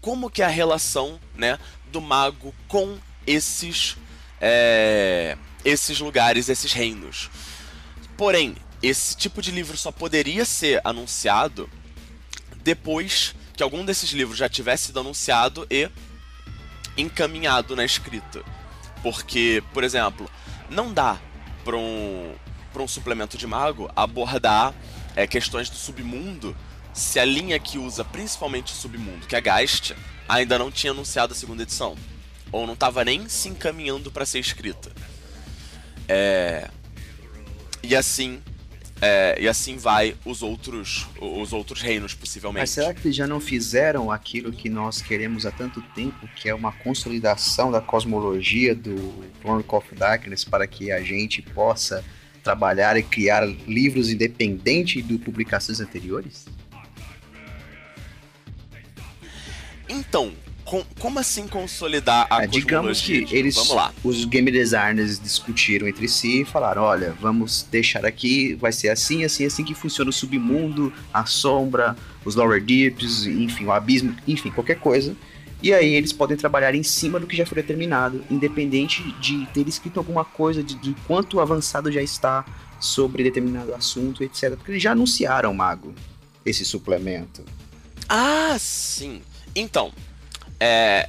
S3: como que é a relação né, do mago com esses, é, esses lugares, esses reinos? Porém, esse tipo de livro só poderia ser anunciado depois que algum desses livros já tivesse sido anunciado e encaminhado na escrita. Porque, por exemplo, não dá para um, um suplemento de mago abordar é, questões do submundo se a linha que usa principalmente o submundo, que é a Geist, ainda não tinha anunciado a segunda edição. Ou não estava nem se encaminhando para ser escrita. É... E assim é, e assim vai os outros, os outros reinos, possivelmente.
S2: Mas será que eles já não fizeram aquilo que nós queremos há tanto tempo, que é uma consolidação da cosmologia do Chronicle of Darkness para que a gente possa trabalhar e criar livros independentes de publicações anteriores?
S3: Então, com, como assim consolidar a é,
S2: Digamos que eles, vamos lá. os game designers discutiram entre si e falaram, olha, vamos deixar aqui, vai ser assim, assim, assim que funciona o submundo, a sombra, os lower deeps, enfim, o abismo, enfim, qualquer coisa. E aí eles podem trabalhar em cima do que já foi determinado, independente de ter escrito alguma coisa, de, de quanto avançado já está sobre determinado assunto, etc. Porque eles já anunciaram, Mago, esse suplemento.
S3: Ah, sim. Então, é,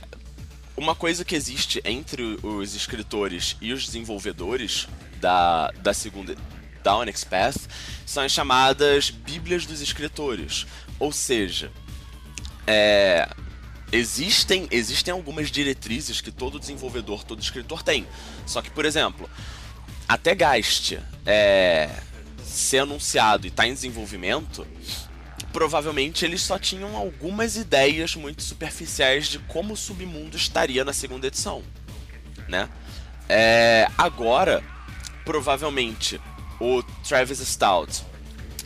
S3: uma coisa que existe entre os escritores e os desenvolvedores da, da segunda da Onyx Path são as chamadas Bíblias dos Escritores. Ou seja, é, existem, existem algumas diretrizes que todo desenvolvedor, todo escritor tem. Só que, por exemplo, até Gast é, ser anunciado e estar tá em desenvolvimento, provavelmente eles só tinham algumas ideias muito superficiais de como o submundo estaria na segunda edição, né? É, agora, provavelmente, o Travis Stout,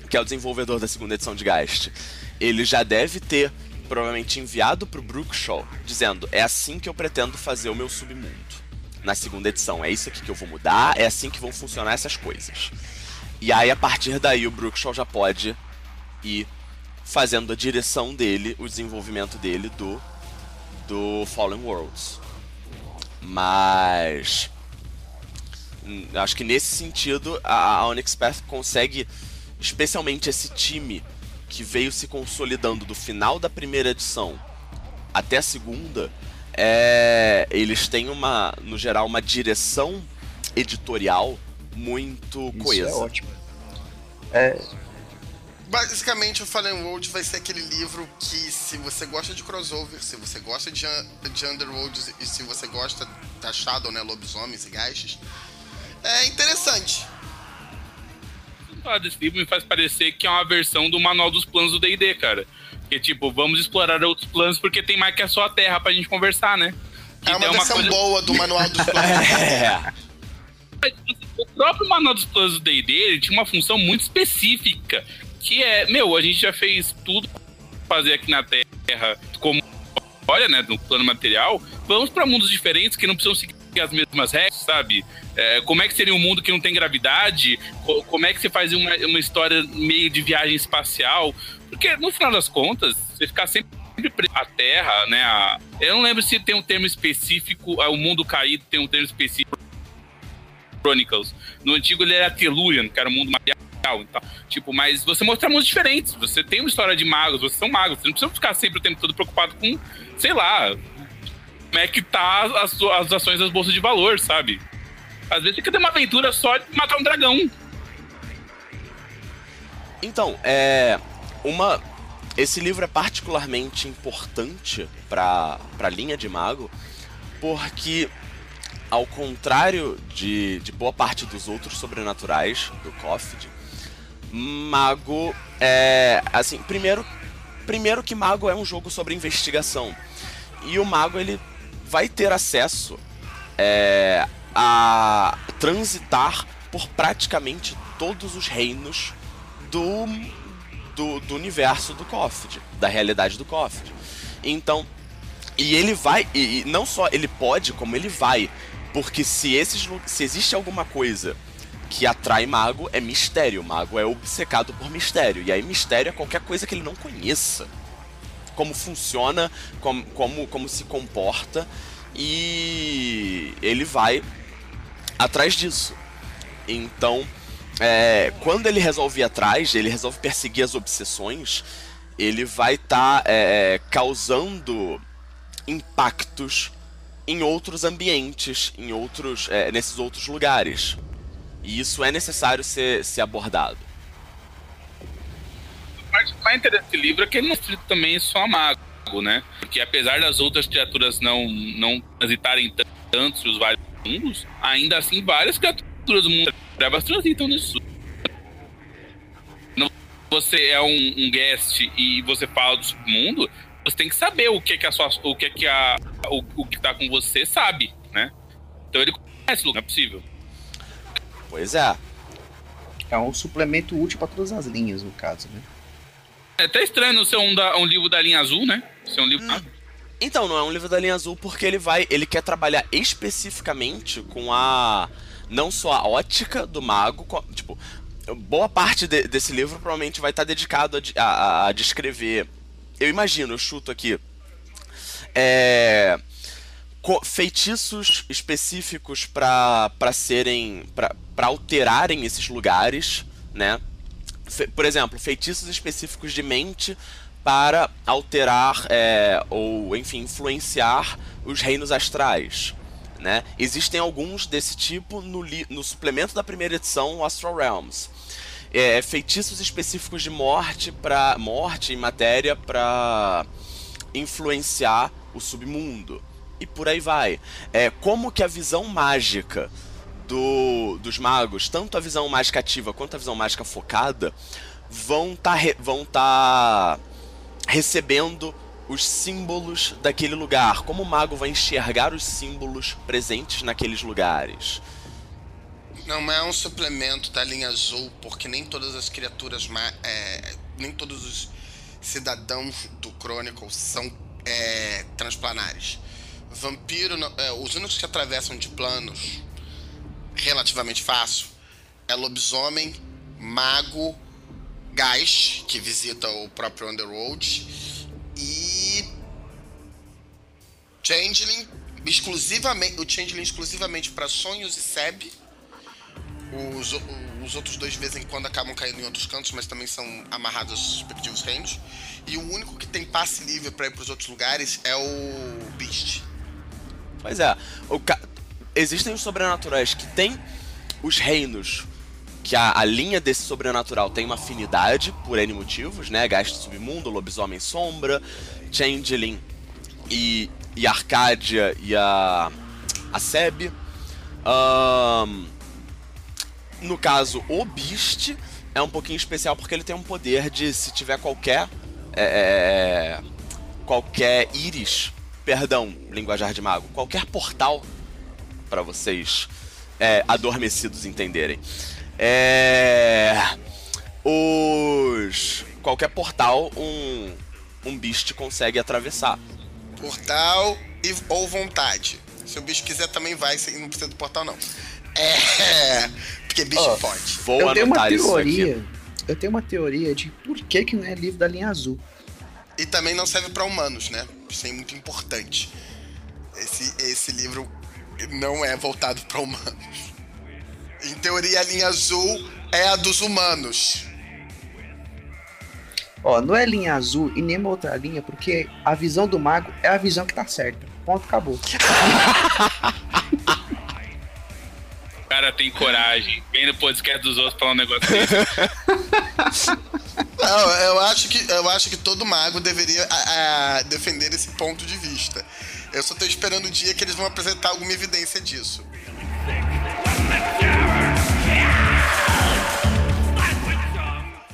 S3: que é o desenvolvedor da segunda edição de Geist, ele já deve ter provavelmente enviado para o Brookshaw dizendo: é assim que eu pretendo fazer o meu submundo na segunda edição. É isso aqui que eu vou mudar, é assim que vão funcionar essas coisas. E aí, a partir daí, o Brookshaw já pode ir fazendo a direção dele, o desenvolvimento dele do do Fallen Worlds. Mas hum, acho que nesse sentido a, a Onyx Path consegue, especialmente esse time que veio se consolidando do final da primeira edição até a segunda, é, eles têm uma, no geral, uma direção editorial muito Isso coesa.
S2: É ótimo. É,
S4: Basicamente, o Fallen World vai ser aquele livro que, se você gosta de crossover, se você gosta de, de Underworld e se você gosta da Shadow, né, lobisomens e gastos, é interessante.
S5: Falar desse livro me faz parecer que é uma versão do Manual dos Planos do D&D, cara. Que tipo, vamos explorar outros planos porque tem mais que é só a Terra pra gente conversar, né?
S4: Que é uma versão coisa... boa do Manual dos Planos. é.
S5: O próprio Manual dos Planos do D&D tinha uma função muito específica, que é, meu, a gente já fez tudo fazer aqui na Terra como olha, né, no plano material, vamos para mundos diferentes que não precisam seguir as mesmas regras, sabe? É, como é que seria um mundo que não tem gravidade? Como é que você faz uma, uma história meio de viagem espacial? Porque, no final das contas, você ficar sempre a Terra, né? A, eu não lembro se tem um termo específico, o mundo caído tem um termo específico Chronicles. No antigo ele era Tellurian, que era o mundo material. Então, tipo, mas você mostra mundos diferentes. Você tem uma história de magos, vocês são magos. Você não precisa ficar sempre o tempo todo preocupado com, sei lá, como é que tá as, as ações das bolsas de valor, sabe? Às vezes você quer ter uma aventura só de matar um dragão.
S3: Então, é. Uma. Esse livro é particularmente importante para a linha de mago, porque, ao contrário de, de boa parte dos outros sobrenaturais do Coffid, Mago é. Assim, primeiro, primeiro que Mago é um jogo sobre investigação. E o Mago ele vai ter acesso é, a transitar por praticamente todos os reinos do, do, do universo do Coffid, da realidade do Coffid. Então, e ele vai, e, e não só ele pode, como ele vai, porque se, esses, se existe alguma coisa que atrai mago é mistério. Mago é obcecado por mistério. E aí mistério é qualquer coisa que ele não conheça. Como funciona, como, como, como se comporta. E ele vai atrás disso. Então, é, quando ele resolve ir atrás, ele resolve perseguir as obsessões, ele vai estar tá, é, causando impactos em outros ambientes, em outros, é, nesses outros lugares. E isso é necessário ser, ser abordado.
S5: Parte mais interessante livro é que ele não é também só mago, né? Porque apesar das outras criaturas não, não transitarem tantos os vários mundos, ainda assim várias criaturas do mundo trevas transitam nisso. Você é um, um, guest e você fala do submundo, você tem que saber o que, que a sua, o que, que a, o, o que tá com você sabe, né? Então ele conhece o lugar, é possível.
S3: Pois é.
S2: É um suplemento útil para todas as linhas, no caso, né?
S5: É até estranho não ser um, da, um livro da linha azul, né? Ser um livro. Hum.
S3: Então, não é um livro da linha azul porque ele vai. Ele quer trabalhar especificamente com a não só a ótica do mago, tipo, boa parte de, desse livro provavelmente vai estar dedicado a, a, a, descrever. Eu imagino, eu chuto aqui. É, feitiços específicos para serem. Para alterarem esses lugares, né? Por exemplo, feitiços específicos de mente para alterar é, ou, enfim, influenciar os reinos astrais. Né? Existem alguns desse tipo no, no suplemento da primeira edição, Astral Realms. É, feitiços específicos de morte para morte em matéria para influenciar o submundo e por aí vai. É como que a visão mágica do, dos magos, tanto a visão mágica ativa quanto a visão mágica focada, vão tá, tá recebendo os símbolos daquele lugar. Como o mago vai enxergar os símbolos presentes naqueles lugares?
S4: Não é um suplemento da linha azul, porque nem todas as criaturas, é, nem todos os cidadãos do Chronicle são é, transplanares. Vampiro, é, os únicos que atravessam de planos relativamente fácil é lobisomem, mago, Geist, que visita o próprio Underworld, e Changeling exclusivamente, o Changeling exclusivamente para sonhos e Seb. Os, os outros dois de vez em quando acabam caindo em outros cantos, mas também são amarrados aos respectivos reinos. E o único que tem passe livre para ir para os outros lugares é o Beast.
S3: Pois é, ca... existem os sobrenaturais que têm os reinos que a, a, linha desse sobrenatural tem uma afinidade por N motivos, né? Gasto Submundo, Lobisomem Sombra, Changeling e, e Arcádia e a, a Seb. Um, no caso, o Beast é um pouquinho especial porque ele tem um poder de, se tiver qualquer. É, é qualquer íris, perdão, linguajar de mago, qualquer portal para vocês é, adormecidos entenderem é, os qualquer portal um um bicho consegue atravessar.
S4: Portal e, ou vontade. Se o bicho quiser também vai, não precisa do portal não. É, porque bicho oh, pode.
S2: Vou eu tenho uma teoria. Eu tenho uma teoria de por que que não é livro da linha azul.
S4: E também não serve para humanos, né? Isso é muito importante. Esse, esse livro não é voltado para humanos. Em teoria, a linha azul é a dos humanos.
S2: Ó, não é linha azul e nem uma outra linha, porque a visão do mago é a visão que tá certa. Ponto, acabou.
S5: O cara tem coragem. Vem no podcast dos outros falar um negócio desse.
S4: Não, eu acho que, eu acho que todo mago deveria a- a, defender esse ponto de vista. Eu só tô esperando o dia que eles vão apresentar alguma evidência disso.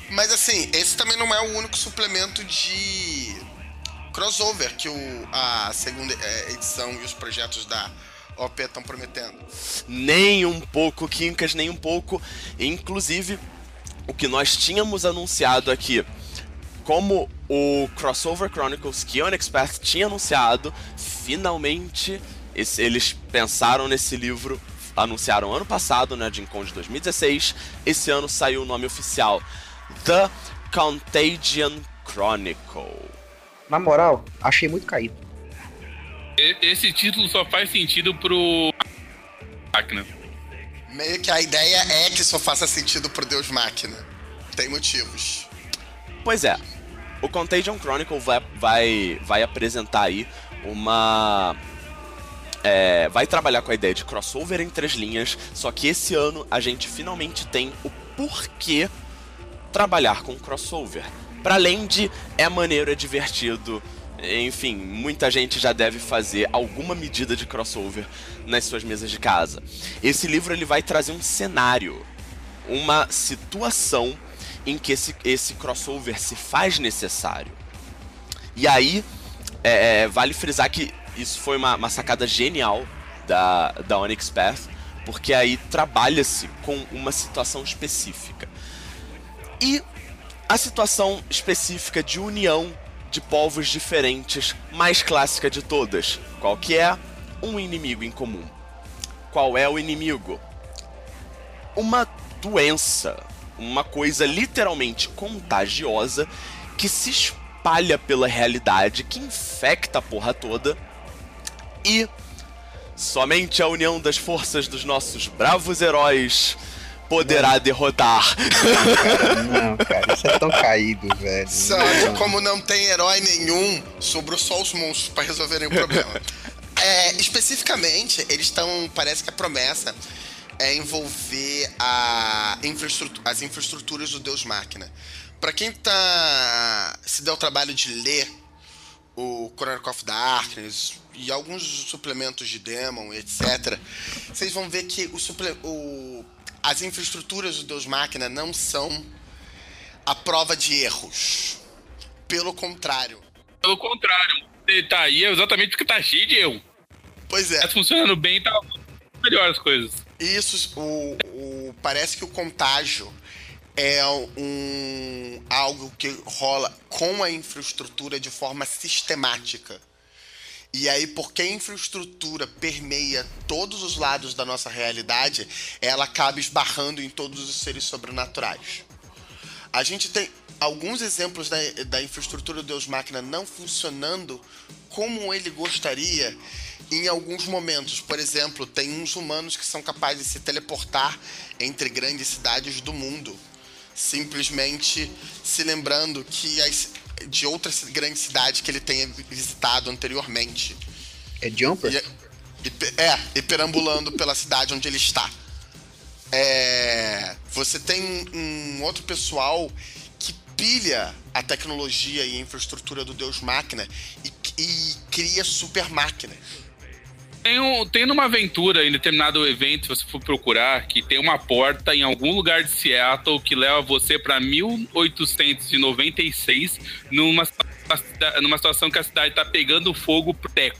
S4: Mas assim, esse também não é o único suplemento de crossover que o, a segunda eh, edição e os projetos da OP estão prometendo.
S3: Nem um pouco, Quincas, nem um pouco. Inclusive, o que nós tínhamos anunciado aqui, como o Crossover Chronicles que a Unexpert tinha anunciado, finalmente esse- eles pensaram nesse livro, anunciaram ano passado, né, de Con de 2016. Esse ano saiu o nome oficial, The Contagion Chronicle.
S2: Na moral, achei muito caído.
S5: Esse título só faz sentido pro. Máquina.
S4: Meio que a ideia é que só faça sentido pro Deus Máquina. Tem motivos.
S3: Pois é, o Contagion Chronicle vai, vai, vai apresentar aí uma. é, vai trabalhar com a ideia de crossover em três linhas, só que esse ano a gente finalmente tem o porquê trabalhar com crossover. Para além de é maneiro, é divertido, enfim, muita gente já deve fazer alguma medida de crossover nas suas mesas de casa. Esse livro ele vai trazer um cenário, uma situação em que esse, esse crossover se faz necessário. E aí, é, é, vale frisar que isso foi uma, uma sacada genial da, da Onyx Path, porque aí trabalha-se com uma situação específica. E a situação específica de união de povos diferentes, mais clássica de todas, qual que é? Um inimigo em comum. Qual é o inimigo? Uma doença, uma coisa literalmente contagiosa que se espalha pela realidade, que infecta a porra toda e somente a união das forças dos nossos bravos heróis poderá derrotar.
S2: Cara, não, cara, isso é tão caído, velho.
S4: Sabe,
S2: Não.
S4: como não tem herói nenhum, sobrou só os monstros pra resolverem o problema. É, especificamente, eles estão. Parece que a promessa é envolver a infraestru- as infraestruturas do Deus Máquina. Pra quem tá. se deu o trabalho de ler o Chronicle of Darkness e alguns suplementos de Demon, etc., vocês vão ver que o suple- o- as infraestruturas do Deus Máquina não são a prova de erros. Pelo contrário.
S5: Pelo contrário, tá aí exatamente porque tá cheio de erro.
S4: Pois é,
S5: Tá funcionando bem, tá melhor as coisas.
S4: isso o, o- parece que o contágio é um algo que rola com a infraestrutura de forma sistemática. E aí, porque a infraestrutura permeia todos os lados da nossa realidade, ela acaba esbarrando em todos os seres sobrenaturais. A gente tem alguns exemplos da, da infraestrutura do Deus Máquina não funcionando como ele gostaria em alguns momentos. Por exemplo, tem uns humanos que são capazes de se teleportar entre grandes cidades do mundo, simplesmente se lembrando que as, de outras grandes cidades que ele tenha visitado anteriormente.
S2: É Jumper?
S4: E, e pe- é, e perambulando pela cidade onde ele está. É, você tem um outro pessoal que pilha a tecnologia e a infraestrutura do Deus Máquina e, e cria super máquinas.
S5: Tem, um, tem numa aventura, em determinado evento, se você for procurar, que tem uma porta em algum lugar de Seattle que leva você pra 1896, numa, numa situação que a cidade tá pegando fogo pro teco.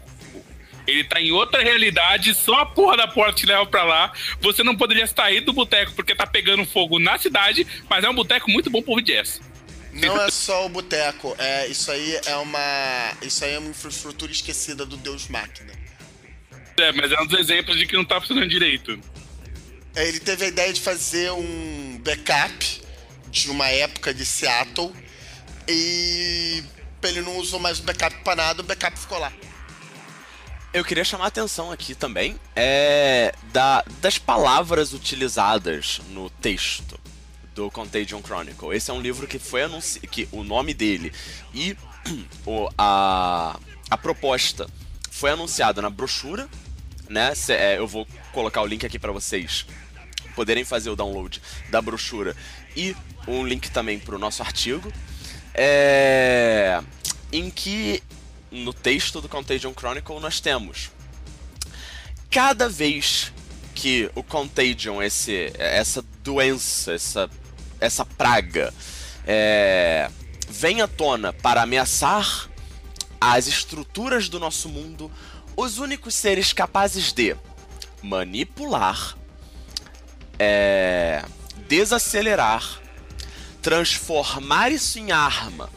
S5: Ele tá em outra realidade, só a porra da porta te leva pra lá. Você não poderia sair do boteco porque tá pegando fogo na cidade, mas é um boteco muito bom por jazz.
S4: Não é só o boteco, é, isso aí é uma. Isso aí é uma infraestrutura esquecida do Deus Máquina.
S5: É, mas é um dos exemplos de que não tá funcionando direito.
S4: É, Ele teve a ideia de fazer um backup de uma época de Seattle e ele não usou mais o backup para nada, o backup ficou lá.
S3: Eu queria chamar a atenção aqui também é da, das palavras utilizadas no texto do Contagion Chronicle. Esse é um livro que foi anunciado, que o nome dele e o, a, a proposta foi anunciada na brochura, né? Cê, é, eu vou colocar o link aqui para vocês poderem fazer o download da brochura e um link também para o nosso artigo, é, em que no texto do Contagion Chronicle nós temos cada vez que o Contagion, esse, essa doença, essa, essa praga, é, vem à tona para ameaçar as estruturas do nosso mundo, os únicos seres capazes de manipular, é, desacelerar, transformar isso em arma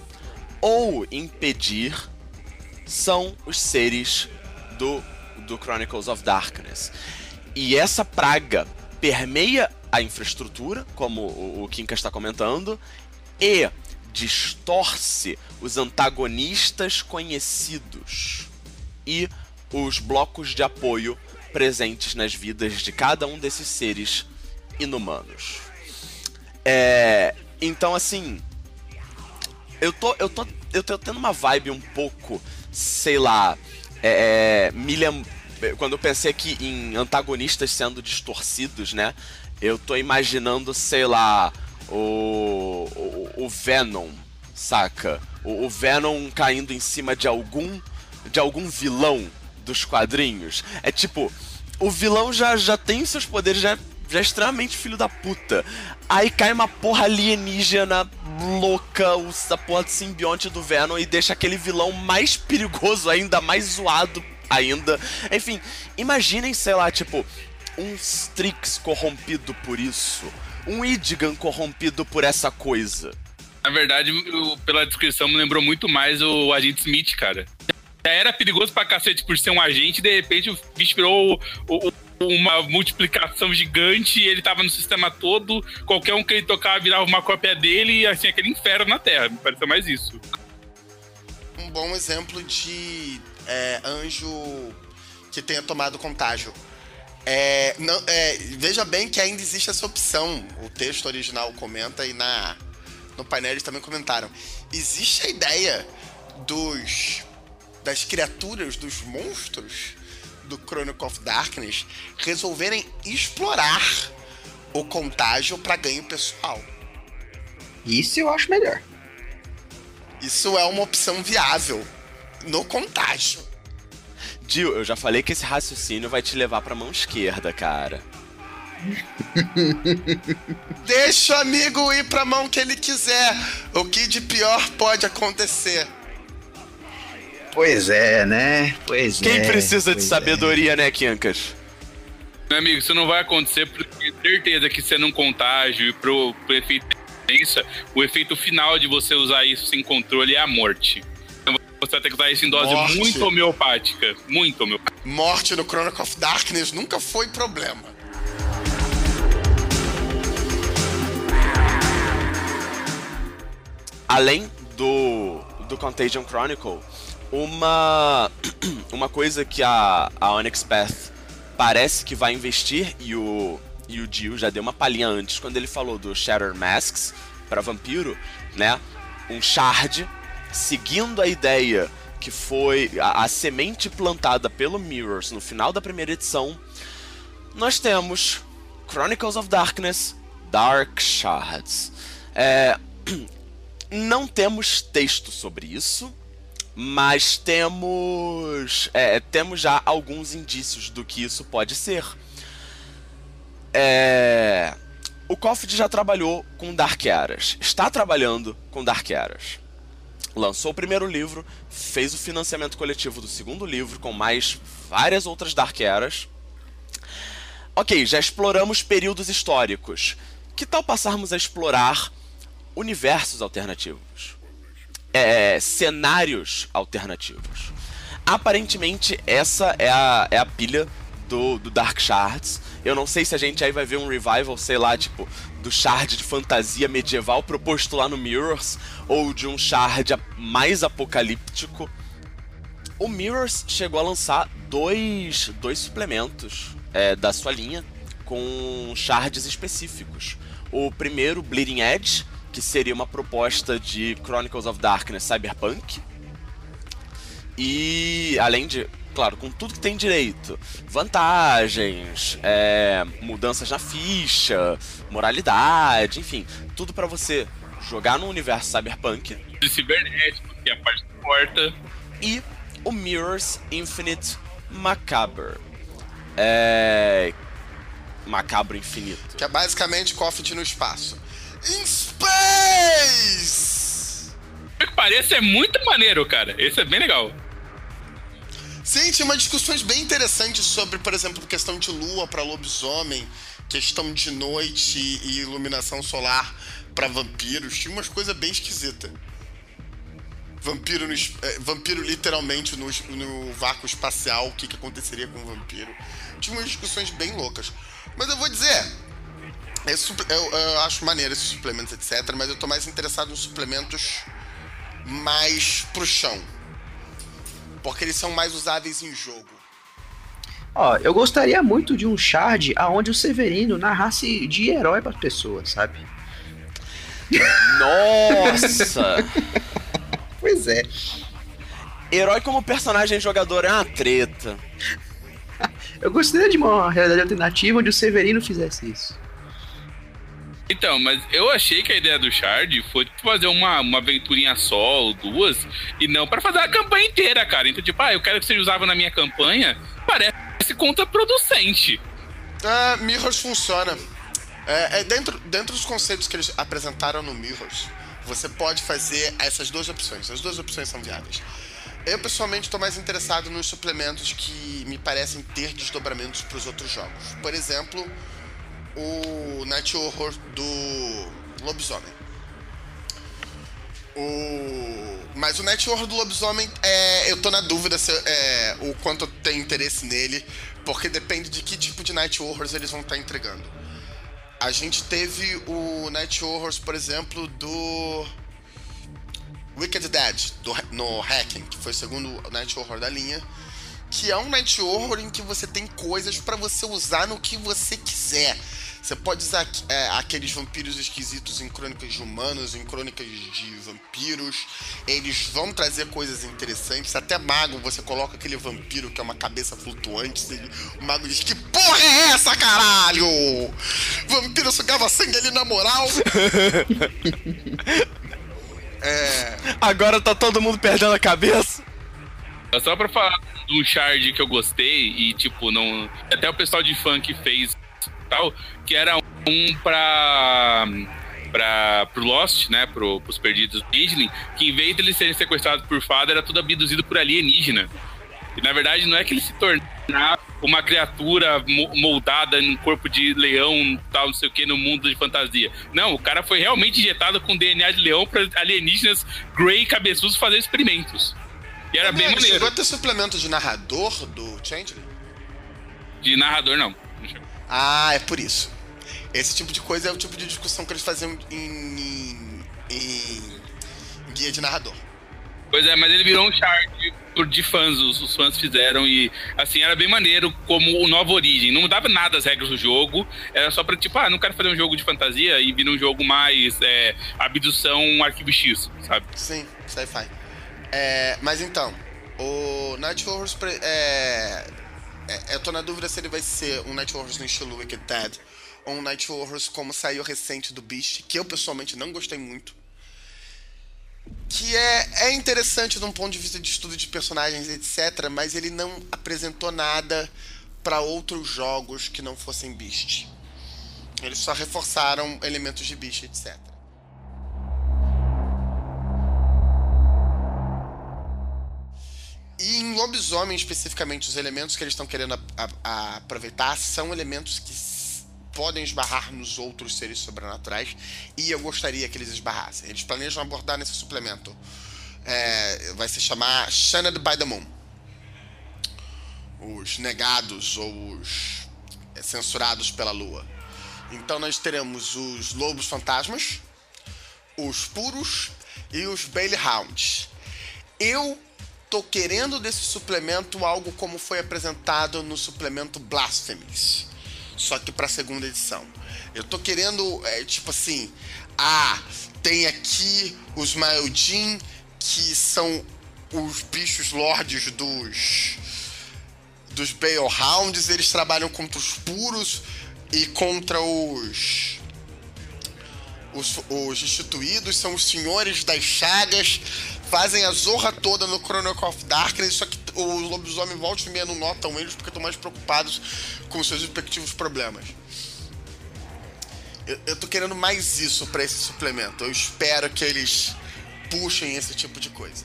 S3: ou impedir são os seres do, do Chronicles of Darkness. E essa praga permeia a infraestrutura, como o, o Kinka está comentando, e distorce os antagonistas conhecidos e os blocos de apoio presentes nas vidas de cada um desses seres inumanos. É, então, assim, eu tô, eu tô, eu tô tendo uma vibe um pouco, sei lá, é, é quando eu pensei aqui em antagonistas sendo distorcidos, né? Eu tô imaginando, sei lá, o, o, o Venom, saca? O, o, Venom caindo em cima de algum de algum vilão dos quadrinhos. É tipo, o vilão já, já tem seus poderes, já, já é extremamente filho da puta. Aí cai uma porra alienígena louca, a porra de simbionte do Venom e deixa aquele vilão mais perigoso ainda, mais zoado ainda. Enfim, imaginem, sei lá, tipo, um Strix corrompido por isso um Idgan corrompido por essa coisa.
S5: Na verdade, pela descrição, me lembrou muito mais o Agente Smith, cara. Já era perigoso pra cacete por ser um agente, de repente o bicho virou o, o, uma multiplicação gigante ele tava no sistema todo. Qualquer um que ele tocava virava uma cópia dele e assim, aquele inferno na Terra. Me pareceu mais isso.
S4: Um bom exemplo de é, anjo que tenha tomado contágio. É, não, é, veja bem que ainda existe essa opção. O texto original comenta e na, no painel eles também comentaram. Existe a ideia dos das criaturas, dos monstros do Chronicle of Darkness resolverem explorar o contágio para ganho pessoal.
S2: Isso eu acho melhor.
S4: Isso é uma opção viável no contágio.
S3: Jill, eu já falei que esse raciocínio vai te levar pra mão esquerda, cara.
S4: Deixa o amigo ir pra mão que ele quiser. O que de pior pode acontecer?
S2: Pois é, né? Pois
S3: Quem
S2: é.
S3: Quem precisa de
S2: é.
S3: sabedoria, é. né, Kinkas?
S5: Meu amigo, isso não vai acontecer porque certeza que sendo um contágio e pro, pro efeito o efeito final de você usar isso sem controle é a morte você vai ter que usar isso em dose Morte. muito homeopática. Muito homeopática.
S4: Morte no Chronicle of Darkness nunca foi problema.
S3: Além do, do Contagion Chronicle, uma, uma coisa que a, a Onyx Path parece que vai investir, e o, e o Jill já deu uma palhinha antes, quando ele falou do Shatter Masks para vampiro, né? Um shard seguindo a ideia que foi a, a, semente plantada pelo Mirrors no final da primeira edição, nós temos Chronicles of Darkness, Dark Shards. É, não temos texto sobre isso, mas temos é, temos já alguns indícios do que isso pode ser. É, o Coffee já trabalhou com Dark Eras, está trabalhando com Dark Eras lançou o primeiro livro, fez o financiamento coletivo do segundo livro, com mais várias outras Dark Eras. Ok, já exploramos períodos históricos. Que tal passarmos a explorar universos alternativos? É, cenários alternativos. Aparentemente, essa é a, é a pilha do, do Dark Shards. Eu não sei se a gente aí vai ver um revival, sei lá, tipo, do shard de fantasia medieval proposto lá no Mirrors, ou de um shard mais apocalíptico. o Mirrors chegou a lançar dois, dois suplementos é, da sua linha com shards específicos. O primeiro, Bleeding Edge, que seria uma proposta de Chronicles of Darkness Cyberpunk. E além de, claro, com tudo que tem direito, vantagens, é, mudanças na ficha, moralidade, enfim, tudo para você jogar no universo Cyberpunk.
S5: De cibernético, que é a parte da porta.
S3: E o Mirrors Infinite Macabre. É. Macabro Infinito.
S4: Que é basicamente Coffee no espaço. In Space!
S5: Que pareça é muito maneiro, cara. Esse é bem legal.
S4: Sim, tinha umas discussões bem interessantes sobre, por exemplo, questão de lua para lobisomem, questão de noite e iluminação solar para vampiros. Tinha umas coisas bem esquisitas. Vampiro, no, é, vampiro literalmente no, no vácuo espacial, o que, que aconteceria com o vampiro. Tinha umas discussões bem loucas. Mas eu vou dizer, eu, eu, acho maneiro esses suplementos, etc. Mas eu tô mais interessado nos suplementos mais pro chão. Porque eles são mais usáveis em jogo.
S2: Ó, eu gostaria muito de um shard aonde o Severino narrasse de herói para pessoas, sabe?
S3: Nossa!
S2: pois é.
S3: Herói como personagem jogador é uma treta.
S2: eu gostaria de uma realidade alternativa onde o Severino fizesse isso.
S5: Então, mas eu achei que a ideia do Shard foi fazer uma, uma aventurinha só ou duas, e não para fazer a campanha inteira, cara. Então, tipo, ah, eu quero que você usava na minha campanha, parece contraproducente.
S4: Ah, Mirrors funciona. É, é, dentro, dentro dos conceitos que eles apresentaram no Mirrors, você pode fazer essas duas opções. As duas opções são viáveis. Eu, pessoalmente, estou mais interessado nos suplementos que me parecem ter desdobramentos para os outros jogos. Por exemplo, o Night Horror do Lobisomem. O... Mas o Night Horror do Lobisomem, é... eu tô na dúvida se, é... o quanto eu tenho interesse nele, porque depende de que tipo de Night Horrors eles vão estar tá entregando. A gente teve o Night Horrors, por exemplo, do Wicked Dead, do... no Hacking, que foi o segundo Night Horror da linha que é um night horror em que você tem coisas para você usar no que você quiser. Você pode usar é, aqueles vampiros esquisitos em crônicas de humanos, em crônicas de vampiros. Eles vão trazer coisas interessantes. Até mago, você coloca aquele vampiro que é uma cabeça flutuante. O mago diz: Que porra é essa, caralho? Vampiro sugava sangue ali na moral.
S3: é... Agora tá todo mundo perdendo a cabeça.
S5: Só pra falar do Shard que eu gostei, e tipo, não. Até o pessoal de funk fez tal, que era um pra para pro Lost, né, pro, pros perdidos Disney, que em vez de eles serem sequestrados por fada, era tudo abduzido por alienígena. E na verdade não é que ele se tornar uma criatura moldada num corpo de leão, tal, não sei o que, no mundo de fantasia. Não, o cara foi realmente injetado com DNA de leão para alienígenas Grey cabeçudos fazer experimentos. E era bem maneiro. Chegou
S4: a ter suplemento de narrador do Changeling?
S5: De narrador, não.
S4: Ah, é por isso. Esse tipo de coisa é o tipo de discussão que eles faziam em, em, em guia de narrador.
S5: Pois é, mas ele virou um chart de fãs, os, os, fãs fizeram e assim, era bem maneiro como o Nova Origem. Não mudava nada as regras do jogo, era só pra tipo, ah, não quero fazer um jogo de fantasia e vir um jogo mais é, abdução, arquivo X, sabe?
S4: Sim, sci-fi. É, mas então, o Night Horrors é, é, eu tô na dúvida se ele vai ser um Night Horrors no estilo Wicked Dead ou um Night Horrors como saiu recente do Beast, que eu pessoalmente não gostei muito. Que é, é interessante de um ponto de vista de estudo de personagens, etc., mas ele não apresentou nada para outros jogos que não fossem Beast. Eles só reforçaram elementos de Beast, etc. E em lobisomem, especificamente, os elementos que eles estão querendo a, a, a aproveitar são elementos que podem esbarrar nos outros seres sobrenaturais. E eu gostaria que eles esbarrassem. Eles planejam abordar nesse suplemento. É, vai se chamar Shunned by the Moon. Os negados ou os censurados pela lua. Então nós teremos os lobos fantasmas, os puros e os Bailey Hounds. Eu tô querendo desse suplemento algo como foi apresentado no suplemento Blasphemies, só que para segunda edição. Eu tô querendo, é, tipo assim, ah, tem aqui os Maeldin, que são os bichos lords dos dos Balehounds, eles trabalham contra os puros e contra os os, os instituídos, são os senhores das chagas, fazem a zorra toda no Chronicle of Darkness, só que os lobisomens voltam e meia não notam eles porque estão mais preocupados com seus respectivos problemas. Eu, eu tô querendo mais isso para esse suplemento. Eu espero que eles puxem esse tipo de coisa.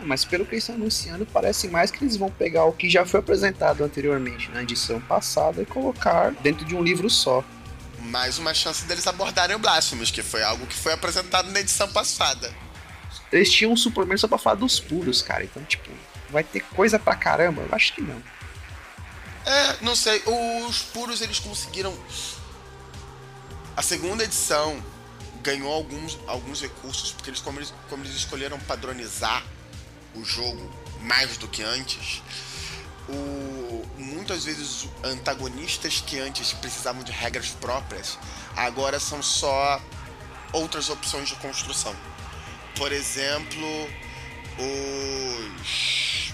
S2: Mas pelo que eles estão anunciando, parece mais que eles vão pegar o que já foi apresentado anteriormente na edição passada e colocar dentro de um livro só.
S4: Mais uma chance deles abordarem o Blasphemous, que foi algo que foi apresentado na edição passada.
S2: Eles tinham um suplemento só pra falar dos puros, cara. Então, tipo, vai ter coisa pra caramba? Eu acho que não.
S4: É, não sei. Os puros eles conseguiram. A segunda edição ganhou alguns, alguns recursos, porque eles como, eles, como eles escolheram padronizar o jogo mais do que antes, o, muitas vezes antagonistas que antes precisavam de regras próprias, agora são só outras opções de construção. Por exemplo, os.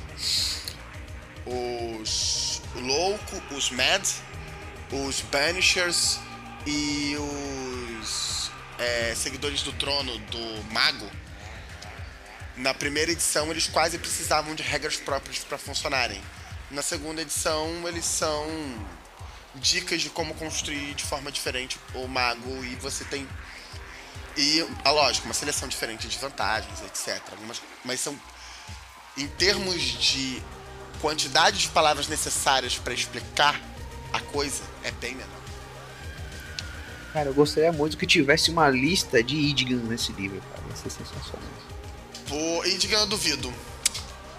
S4: Os Louco, os Mad, os Banishers e os é, seguidores do trono do Mago. Na primeira edição, eles quase precisavam de regras próprias para funcionarem. Na segunda edição, eles são dicas de como construir de forma diferente o mago e você tem e, a lógico, uma seleção diferente de vantagens, etc. Algumas, mas são. Em termos de quantidade de palavras necessárias para explicar a coisa, é bem menor.
S2: Cara, eu gostaria muito que tivesse uma lista de Idgan nesse livro, cara. Ia ser sensacional.
S4: Pô, Idgan eu duvido.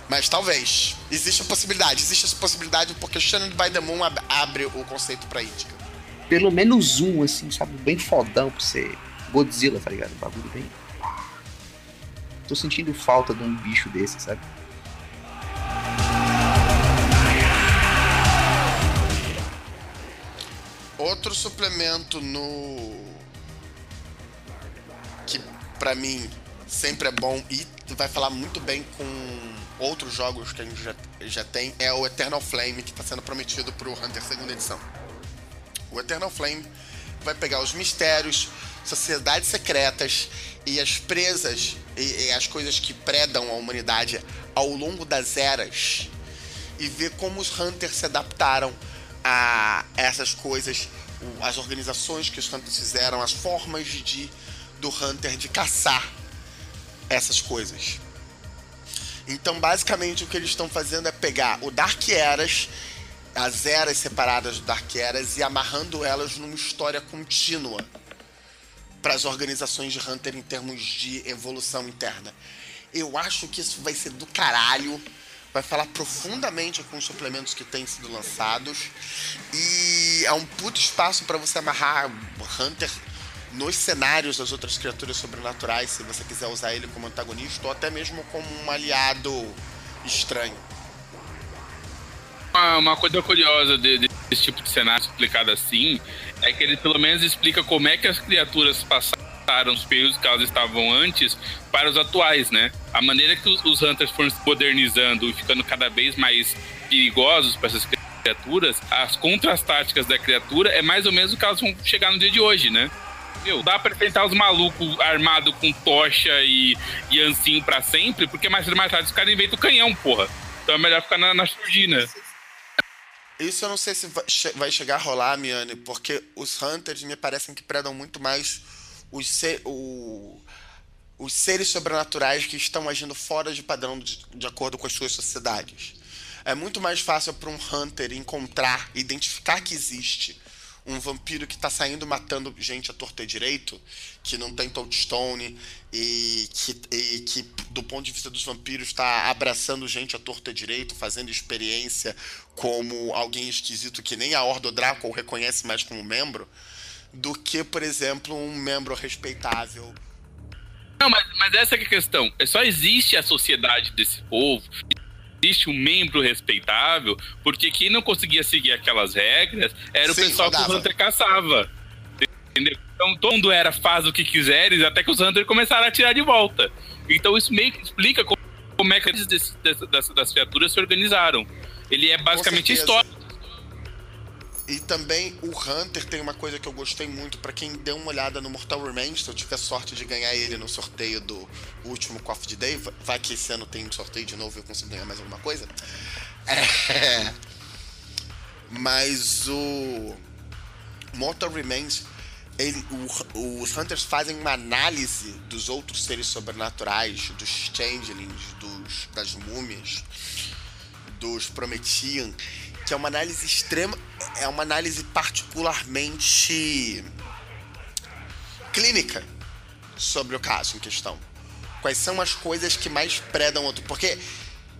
S4: Mas talvez. Existe a possibilidade. Existe essa possibilidade porque Shannon by the Moon abre o conceito pra Idgan.
S2: Pelo menos um, assim, sabe? Bem fodão pra você Godzilla, tá ligado? Um bagulho bem. Tô sentindo falta de um bicho desse, sabe?
S4: Outro suplemento no. que pra mim sempre é bom e vai falar muito bem com outros jogos que a gente já, já tem é o Eternal Flame que está sendo prometido pro Hunter segunda edição. O Eternal Flame vai pegar os mistérios, sociedades secretas e as presas e, e as coisas que predam a humanidade ao longo das eras e ver como os Hunters se adaptaram a essas coisas, as organizações que os Hunters fizeram, as formas de do Hunter de caçar essas coisas. Então, basicamente, o que eles estão fazendo é pegar o Dark Eras, as eras separadas do Dark Eras, e amarrando elas numa história contínua para as organizações de Hunter em termos de evolução interna. Eu acho que isso vai ser do caralho. Vai falar profundamente com os suplementos que têm sido lançados. E é um puto espaço para você amarrar Hunter nos cenários das outras criaturas sobrenaturais, se você quiser usar ele como antagonista ou até mesmo como um aliado estranho.
S5: Uma, uma coisa curiosa de, desse tipo de cenário explicado assim é que ele pelo menos explica como é que as criaturas passaram os períodos que elas estavam antes para os atuais, né? A maneira que os Hunters foram se modernizando e ficando cada vez mais perigosos para essas criaturas, as contras-táticas da criatura é mais ou menos o que elas vão chegar no dia de hoje, né? Meu, dá pra enfrentar os malucos armados com tocha e, e ancinho pra sempre, porque mais tarde os caras inventam canhão, porra. Então é melhor ficar na, na.
S4: Isso eu não sei se vai chegar a rolar, Miane, porque os Hunters me parecem que predam muito mais os, o, os seres sobrenaturais que estão agindo fora de padrão de, de acordo com as suas sociedades. É muito mais fácil para um Hunter encontrar, identificar que existe um vampiro que tá saindo matando gente a torta e direito, que não tem touchstone e que, e que do ponto de vista dos vampiros está abraçando gente a torta e direito, fazendo experiência como alguém esquisito que nem a Ordo Draco reconhece mais como membro, do que, por exemplo, um membro respeitável
S5: Não, mas, mas essa é a questão. É só existe a sociedade desse povo, existe um membro respeitável, porque quem não conseguia seguir aquelas regras era
S4: Sim,
S5: o pessoal que
S4: rodava.
S5: o Hunter caçava. Entendeu? Então todo mundo era faz o que quiseres, até que os Hunters começaram a tirar de volta. Então isso meio que explica como, como é que eles desse- dessa- das, das criaturas se organizaram. Ele é basicamente história.
S4: E também o Hunter tem uma coisa que eu gostei muito pra quem deu uma olhada no Mortal Remains, se eu tiver sorte de ganhar ele no sorteio do último Coffee de Day, vai que esse ano tem um sorteio de novo e eu consigo ganhar mais alguma coisa. É. Mas o Mortal Remains, ele- o- os Hunters fazem uma análise dos outros seres sobrenaturais, dos Changelings, dos, das múmias, dos Promethean, que é uma análise extrema, é uma análise particularmente clínica sobre o caso em questão. Quais são as coisas que mais predam outro? Porque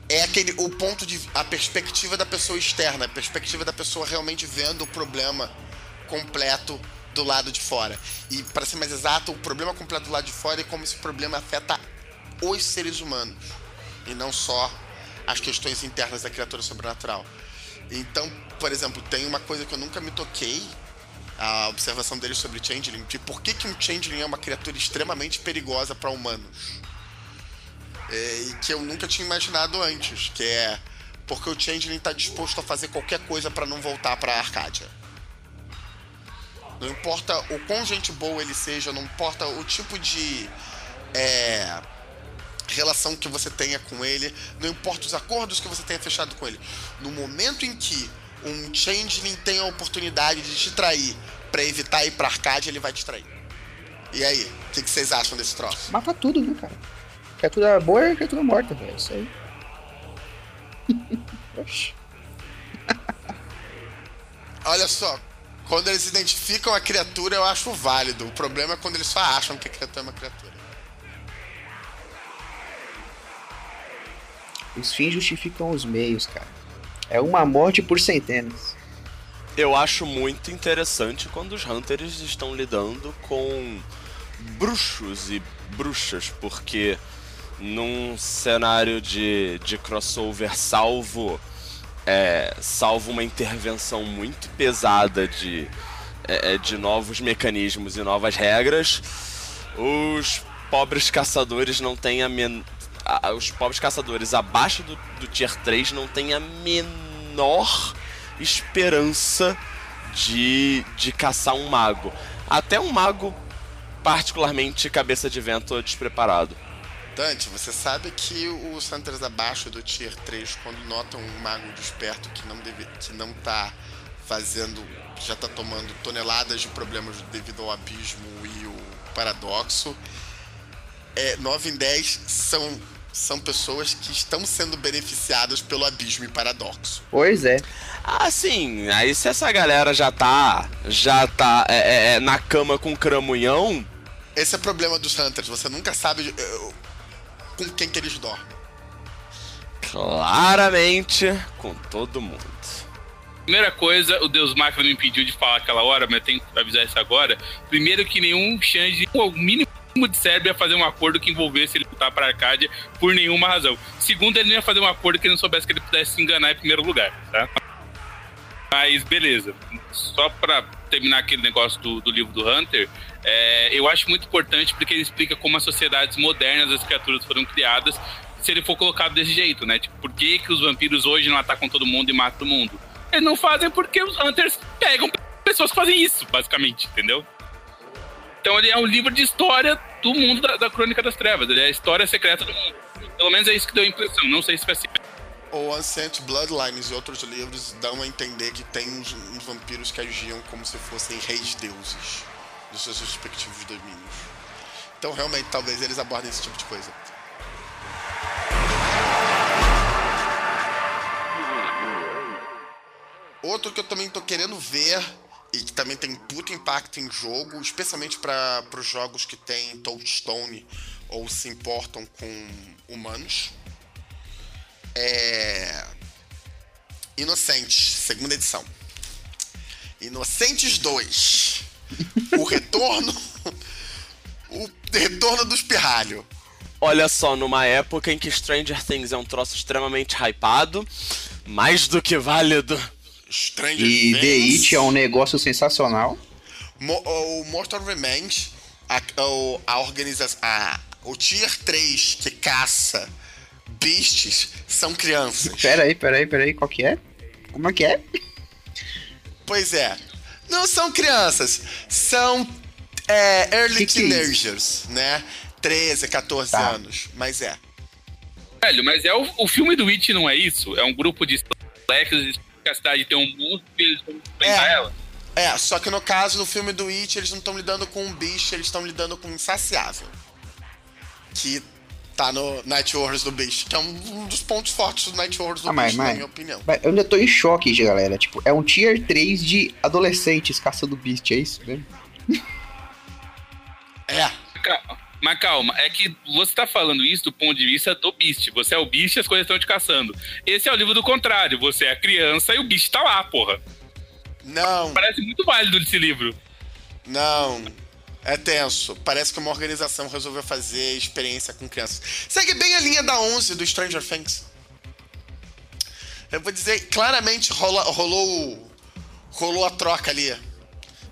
S4: é aquele o ponto de a perspectiva da pessoa externa, a perspectiva da pessoa realmente vendo o problema completo do lado de fora. E para ser mais exato, o problema completo do lado de fora é como esse problema afeta os seres humanos e não só as questões internas da criatura sobrenatural. Então, por exemplo, tem uma coisa que eu nunca me toquei, a observação deles sobre Changeling, de por que, que um Changeling é uma criatura extremamente perigosa para humanos. É, e que eu nunca tinha imaginado antes, que é porque o Changeling está disposto a fazer qualquer coisa para não voltar para a Arcádia. Não importa o quão gente boa ele seja, não importa o tipo de é, relação que você tenha com ele, não importa os acordos que você tenha fechado com ele. No momento em que um Changeling tem a oportunidade de te trair para evitar ir pra Arcádia, ele vai te trair. E aí, o que, que vocês acham desse troço?
S2: Mata tudo, né, cara? Criatura boa é criatura morta, velho. Isso aí. Oxi.
S4: Olha só, quando eles identificam a criatura, eu acho válido. O problema é quando eles só acham que a criatura é uma criatura.
S2: Os fins justificam os meios, cara. É uma morte por centenas.
S3: Eu acho muito interessante quando os Hunters estão lidando com bruxos e bruxas, porque num cenário de, de crossover salvo é, salvo uma intervenção muito pesada de, é, é, de novos mecanismos e novas regras, os pobres caçadores não têm a men... a- os pobres caçadores abaixo do, do tier 3 não têm a menor esperança de, de caçar um mago. Até um mago particularmente cabeça de vento despreparado.
S4: Dante, você sabe que os Hunters abaixo do Tier 3, quando notam um mago desperto que não, deve, que não tá fazendo. já tá tomando toneladas de problemas devido ao abismo e o paradoxo, é, 9 em 10 são, são pessoas que estão sendo beneficiadas pelo abismo e paradoxo.
S2: Pois é.
S3: Assim, aí se essa galera já tá. já tá é, é, é, na cama com cramunhão,
S4: Esse é o problema dos Hunters, você nunca sabe eh, com quem que eles dormem.
S3: claramente com todo mundo.
S5: Primeira coisa, o Deus Máquina me impediu de falar aquela hora, mas eu tenho que avisar isso agora. Primeiro que nenhum Xande, o mínimo de cérebro ia fazer um acordo que envolvesse ele lutar pra Arcádia por nenhuma razão. Segundo, ele não ia fazer um acordo que ele não soubesse que ele pudesse se enganar em primeiro lugar, tá? Mas beleza. Só pra terminar aquele negócio do, do livro do Hunter, é, eu acho muito importante porque ele explica como as sociedades modernas das criaturas foram criadas se ele for colocado desse jeito, né? Tipo, por que, que os vampiros hoje não atacam todo mundo e matam todo mundo? Eles não fazem porque os Hunters pegam pessoas que fazem isso, basicamente, entendeu? Então ele é um livro de história do mundo da, da Crônica das Trevas. Ele é a história secreta do mundo. Pelo menos é isso que deu a impressão. Não sei se vai ser.
S4: O Ancient Bloodlines e outros livros dão a entender que tem uns, uns vampiros que agiam como se fossem reis deuses dos seus respectivos domínios. Então, realmente, talvez eles abordem esse tipo de coisa. Outro que eu também tô querendo ver e que também tem puto impacto em jogo, especialmente para os jogos que tem touchstone ou se importam com humanos, é. Inocentes, segunda edição. Inocentes 2. O retorno. O retorno do espirralho.
S3: Olha só, numa época em que Stranger Things é um troço extremamente hypado, mais do que válido.
S4: Stranger
S2: E
S4: Things.
S2: The It é um negócio sensacional.
S4: Mo- o Mortal Revenge, a, o, a organização. A, o Tier 3 que caça beasts são crianças.
S2: Pera aí, pera aí, pera aí, qual que é? Como é que é?
S4: Pois é. Não são crianças, são é, early
S2: Que que é
S4: teenagers, né? 13, 14
S2: Tá.
S4: anos. Mas é.
S5: Velho, mas é o, o filme do It não é isso? É um grupo de moleques que a cidade tem um monstro e eles vão enfrentar
S4: É.
S5: ela.
S4: É, só que no caso do filme do It, eles não estão lidando com um bicho, eles estão lidando com um insaciável. Que tá no Night Wars do Beast, que é um, dos pontos fortes do Night Wars do
S2: Ah, mas,
S4: Beast, na
S2: mas,
S4: minha opinião.
S2: mas eu ainda tô em choque, galera. Tipo, é um tier 3 de adolescentes caçando beast, é isso mesmo?
S4: É.
S5: Calma, Mas calma, é que você tá falando isso do ponto de vista do Beast. Você é o Beast e as coisas estão te caçando. Esse é o livro do contrário. Você é a criança e o Beast tá lá, porra.
S4: Não,
S5: Parece muito válido esse livro.
S4: não. É tenso. Parece que uma organização resolveu fazer experiência com crianças. Segue bem a linha da 11 do Stranger Things. Eu vou dizer, claramente rola, rolou, rolou a troca ali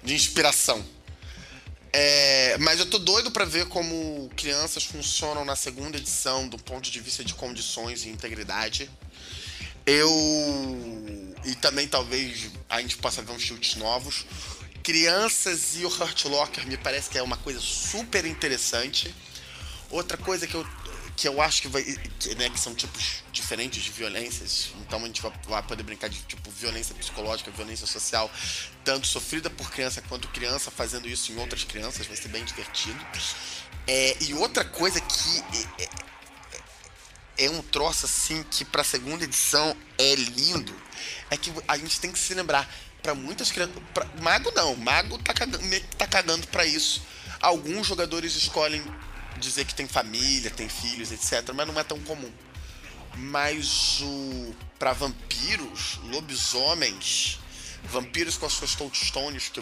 S4: de inspiração. É, mas eu tô doido pra ver como crianças funcionam na segunda edição do ponto de vista de condições e integridade. Eu. E também talvez a gente possa ver uns chutes novos. Crianças e o Hurt Locker me parece que é uma coisa super interessante. Outra coisa que eu, que eu acho que vai. Que, né, que são tipos diferentes de violências. Então a gente vai, poder brincar de tipo violência psicológica, violência social, tanto sofrida por criança quanto criança fazendo isso em outras crianças, vai ser bem divertido. É, e outra coisa que é, é- é um troço assim que pra segunda edição é lindo, é que a gente tem que se lembrar, pra muitas crianças. pra- Mago não, Mago tá cagando, tá cagando pra isso. Alguns jogadores escolhem dizer que tem família, tem filhos, etc., mas não é tão comum. Mas o. Pra vampiros, lobisomens, vampiros com as suas touchstones que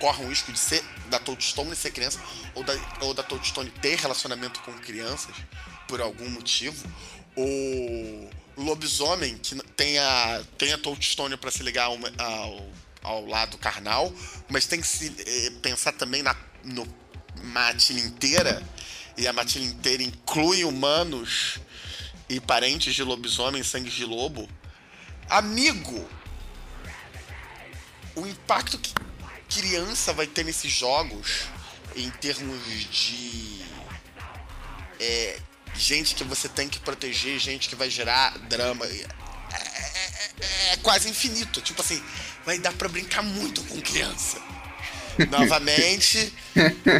S4: correm o risco de ser da touchstone ser criança ou da, ou da ter relacionamento com crianças por algum motivo. O lobisomem que tem a, tem a para se ligar ao, ao, ao lado carnal, mas tem que se eh, pensar também na no matilha inteira e a matilha inteira inclui humanos e parentes de lobisomem, sangue de lobo. Amigo, o impacto que criança vai ter nesses jogos em termos de é, gente que você tem que proteger, gente que vai gerar drama. É, é- é quase infinito. Tipo assim, vai dar pra brincar muito com criança. Novamente,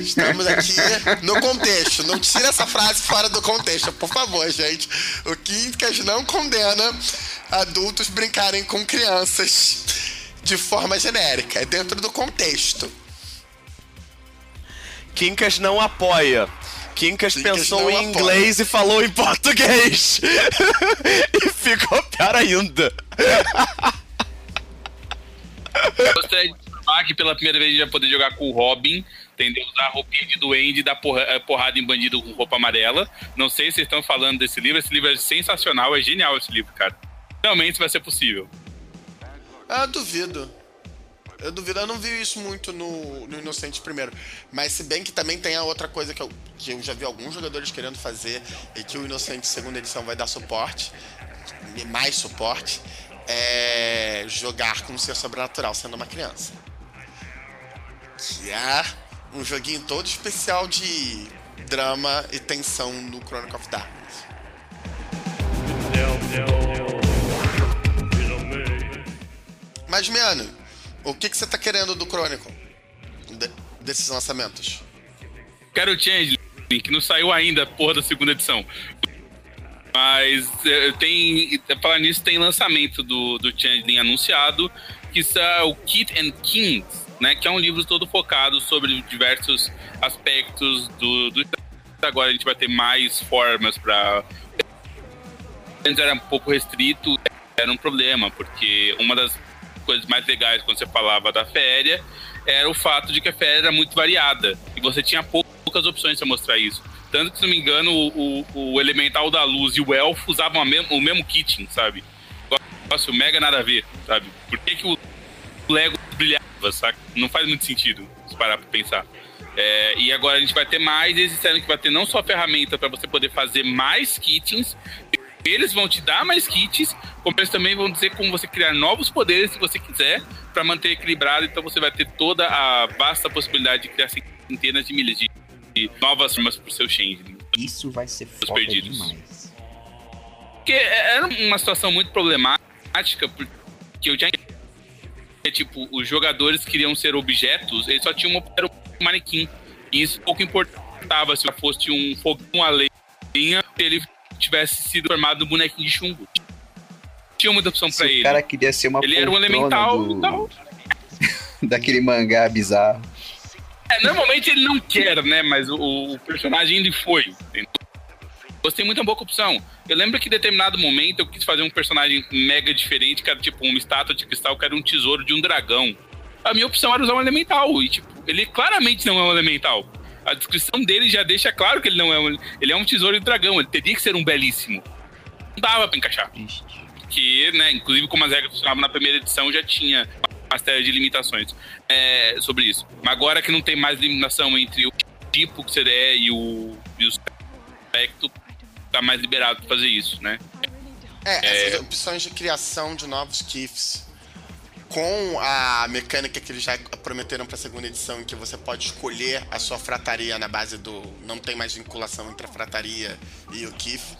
S4: estamos aqui no contexto. Não tira essa frase fora do contexto, por favor, gente. O Quincas não condena adultos brincarem com crianças de forma genérica. É dentro do contexto.
S3: Quincas não apoia. Quincas
S4: Quincas
S3: pensou em
S4: apoia.
S3: inglês e falou em português. e ficou pior ainda.
S5: Gostaria que pela primeira vez a vai poder jogar com o Robin, entendeu? Usar roupinha de duende e dar porra- eh, porrada em bandido com roupa amarela. Não sei se vocês estão falando desse livro. Esse livro é sensacional, é genial esse livro, cara. Realmente vai ser possível.
S4: Ah, duvido. Eu duvido, eu não vi isso muito no, no Inocente primeiro. Mas se bem que também tem a outra coisa que eu, que eu já vi alguns jogadores querendo fazer e que o Inocente segunda edição vai dar suporte, mais suporte, é jogar com ser sobrenatural sendo uma criança. Que é um joguinho todo especial de drama e tensão no Chronicle of Darkness. Mas, Miano, o que, que você tá querendo do Chronicle? De- desses lançamentos?
S5: Quero o Changeling, que não saiu ainda, porra da segunda edição. Mas eh, tem. Falar nisso, tem lançamento do, do Changeling anunciado, que é o Kit and Kings, né? Que é um livro todo focado sobre diversos aspectos do. do agora a gente vai ter mais formas para. Antes era um pouco restrito, era um problema, porque uma das coisas mais legais quando você falava da féria era o fato de que a féria era muito variada e você tinha poucas opções pra mostrar isso. Tanto que, se não me engano, o, o, o Elemental da Luz e o Elfo usavam o mesmo kitting, sabe? Negócio mega nada a ver, sabe? Por que, que o Lego brilhava, sabe? Não faz muito sentido se parar pra pensar. É, e agora a gente vai ter mais, eles disseram que vai ter não só ferramenta para você poder fazer mais kitings, eles vão te dar mais kits, como eles também vão dizer como você criar novos poderes se você quiser, para manter equilibrado. Então você vai ter toda a vasta possibilidade de criar centenas de milhas de, de novas formas pro seu change.
S2: Isso vai ser foda
S5: perdidos.
S2: demais.
S5: Porque era uma situação muito problemática, porque eu já é, tipo, os jogadores queriam ser objetos, eles só tinham era um manequim. E isso pouco importava se fosse um fogão a lenha, se ele tivesse sido formado um bonequinho de chumbo. Tinha muita opção
S2: Se
S5: pra
S2: o
S5: ele.
S2: cara queria ser uma
S5: Ele era um elemental,
S2: do-
S5: então.
S2: daquele mangá bizarro.
S5: É, normalmente ele não quer, né? Mas o, o personagem ele foi. entendeu? Gostei muito da boa opção. Eu lembro que em determinado momento eu quis fazer um personagem mega diferente, que era tipo uma estátua de cristal, que era um tesouro de um dragão. A minha opção era usar um elemental. E, tipo, ele claramente não é um elemental. A descrição dele já deixa claro que ele não é um. Ele é um tesouro de dragão. Ele teria que ser um belíssimo. Não dava pra encaixar. Que, né, inclusive como as regras funcionavam na primeira edição, já tinha uma série de limitações é, sobre isso. Mas agora que não tem mais limitação entre o tipo que você é e o, e o aspecto, tá mais liberado pra fazer isso, né?
S4: É, essas opções de criação de novos GIFs com a mecânica que eles já prometeram pra segunda edição, em que você pode escolher a sua frataria na base do. Não tem mais vinculação entre a frataria e o GIF,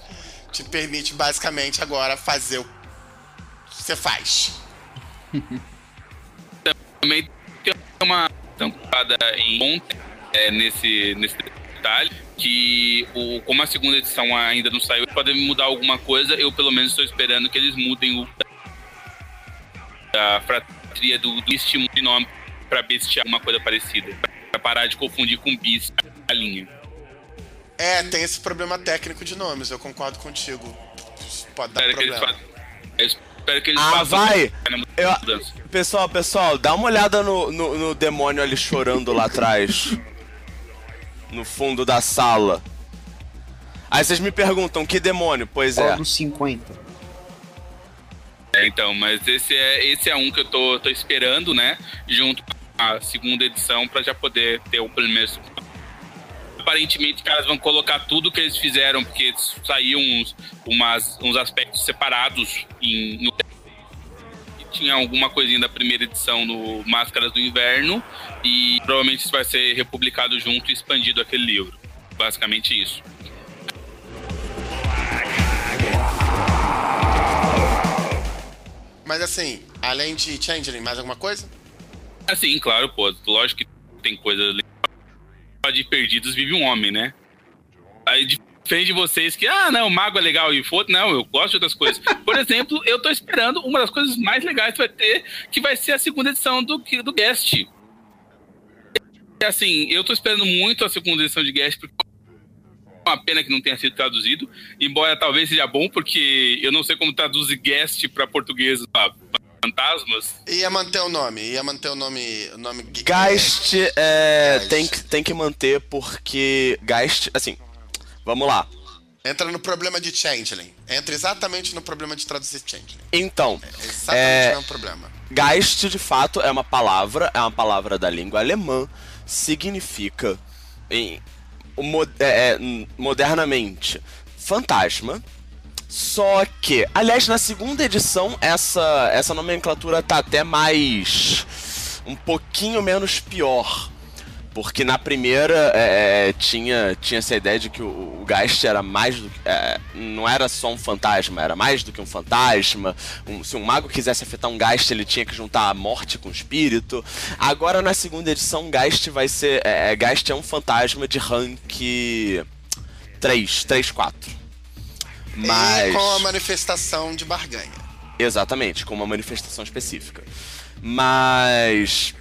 S4: te permite basicamente agora fazer o que você faz.
S5: Também tem uma tampada em ponta é, nesse, nesse detalhe, que o, como a segunda edição ainda não saiu, pode mudar alguma coisa, eu pelo menos estou esperando que eles mudem o a fratria do, do estímulo de nome pra bestiar alguma coisa parecida. Pra parar de confundir com bis a linha.
S4: É, tem esse problema técnico de nomes, eu concordo contigo. Pode dar
S5: Espero que eles
S4: problema.
S5: façam. Eu espero que eles
S3: Ah,
S5: façam
S3: vai! Eu-. Pessoal, pessoal, dá uma olhada no, no, no demônio ali chorando lá atrás. No fundo da sala. Aí vocês me perguntam, que demônio? Pois é.
S2: Qual dos 50?
S5: É, então, mas esse é, esse é um que eu tô, tô esperando, né? Junto com a segunda edição pra já poder ter o primeiro. Aparentemente, os caras vão colocar tudo que eles fizeram, porque saíam uns, umas, uns aspectos separados em, no tinha alguma coisinha da primeira edição no Máscaras do Inverno e provavelmente isso vai ser republicado junto e expandido aquele livro. Basicamente isso.
S4: Mas assim, além de Changeling, mais alguma coisa?
S5: Assim, claro, pô, lógico que tem coisa ali. de perdidos vive um homem, né? Aí diferente de vocês que, ah, não, o mago é legal e foda, não, eu gosto de outras coisas. Por exemplo, eu tô esperando uma das coisas mais legais que vai ter, que vai ser a segunda edição do, do Guest. Assim, eu tô esperando muito a segunda edição de Guest, porque é uma pena que não tenha sido traduzido, embora talvez seja bom, porque eu não sei como traduzir Guest pra português, pra fantasmas.
S4: Ia manter o nome, ia manter o nome. O nome
S3: Geist é,
S4: Geist.
S3: tem, que, tem que manter porque Geist, assim, vamos lá.
S4: Entra no problema de Changeling. Entra exatamente no problema de traduzir Changeling.
S3: Então,
S4: É exatamente
S3: É.
S4: o mesmo problema.
S3: Geist de fato é uma palavra, é uma palavra da língua alemã, significa em, é, é, modernamente fantasma. Só que, aliás, na segunda edição essa essa nomenclatura tá até mais um pouquinho menos pior. Porque na primeira é, é, tinha, tinha essa ideia de que o, o Geist era mais do que. é, não era só um fantasma, era mais do que um fantasma. Um- se um mago quisesse afetar um Geist, ele tinha que juntar a morte com o espírito. Agora na segunda edição, Geist vai ser. É, é, Geist é um fantasma de rank 3, 3, 4. Mas.
S4: E com a manifestação de barganha.
S3: Exatamente, com uma manifestação específica. Mas.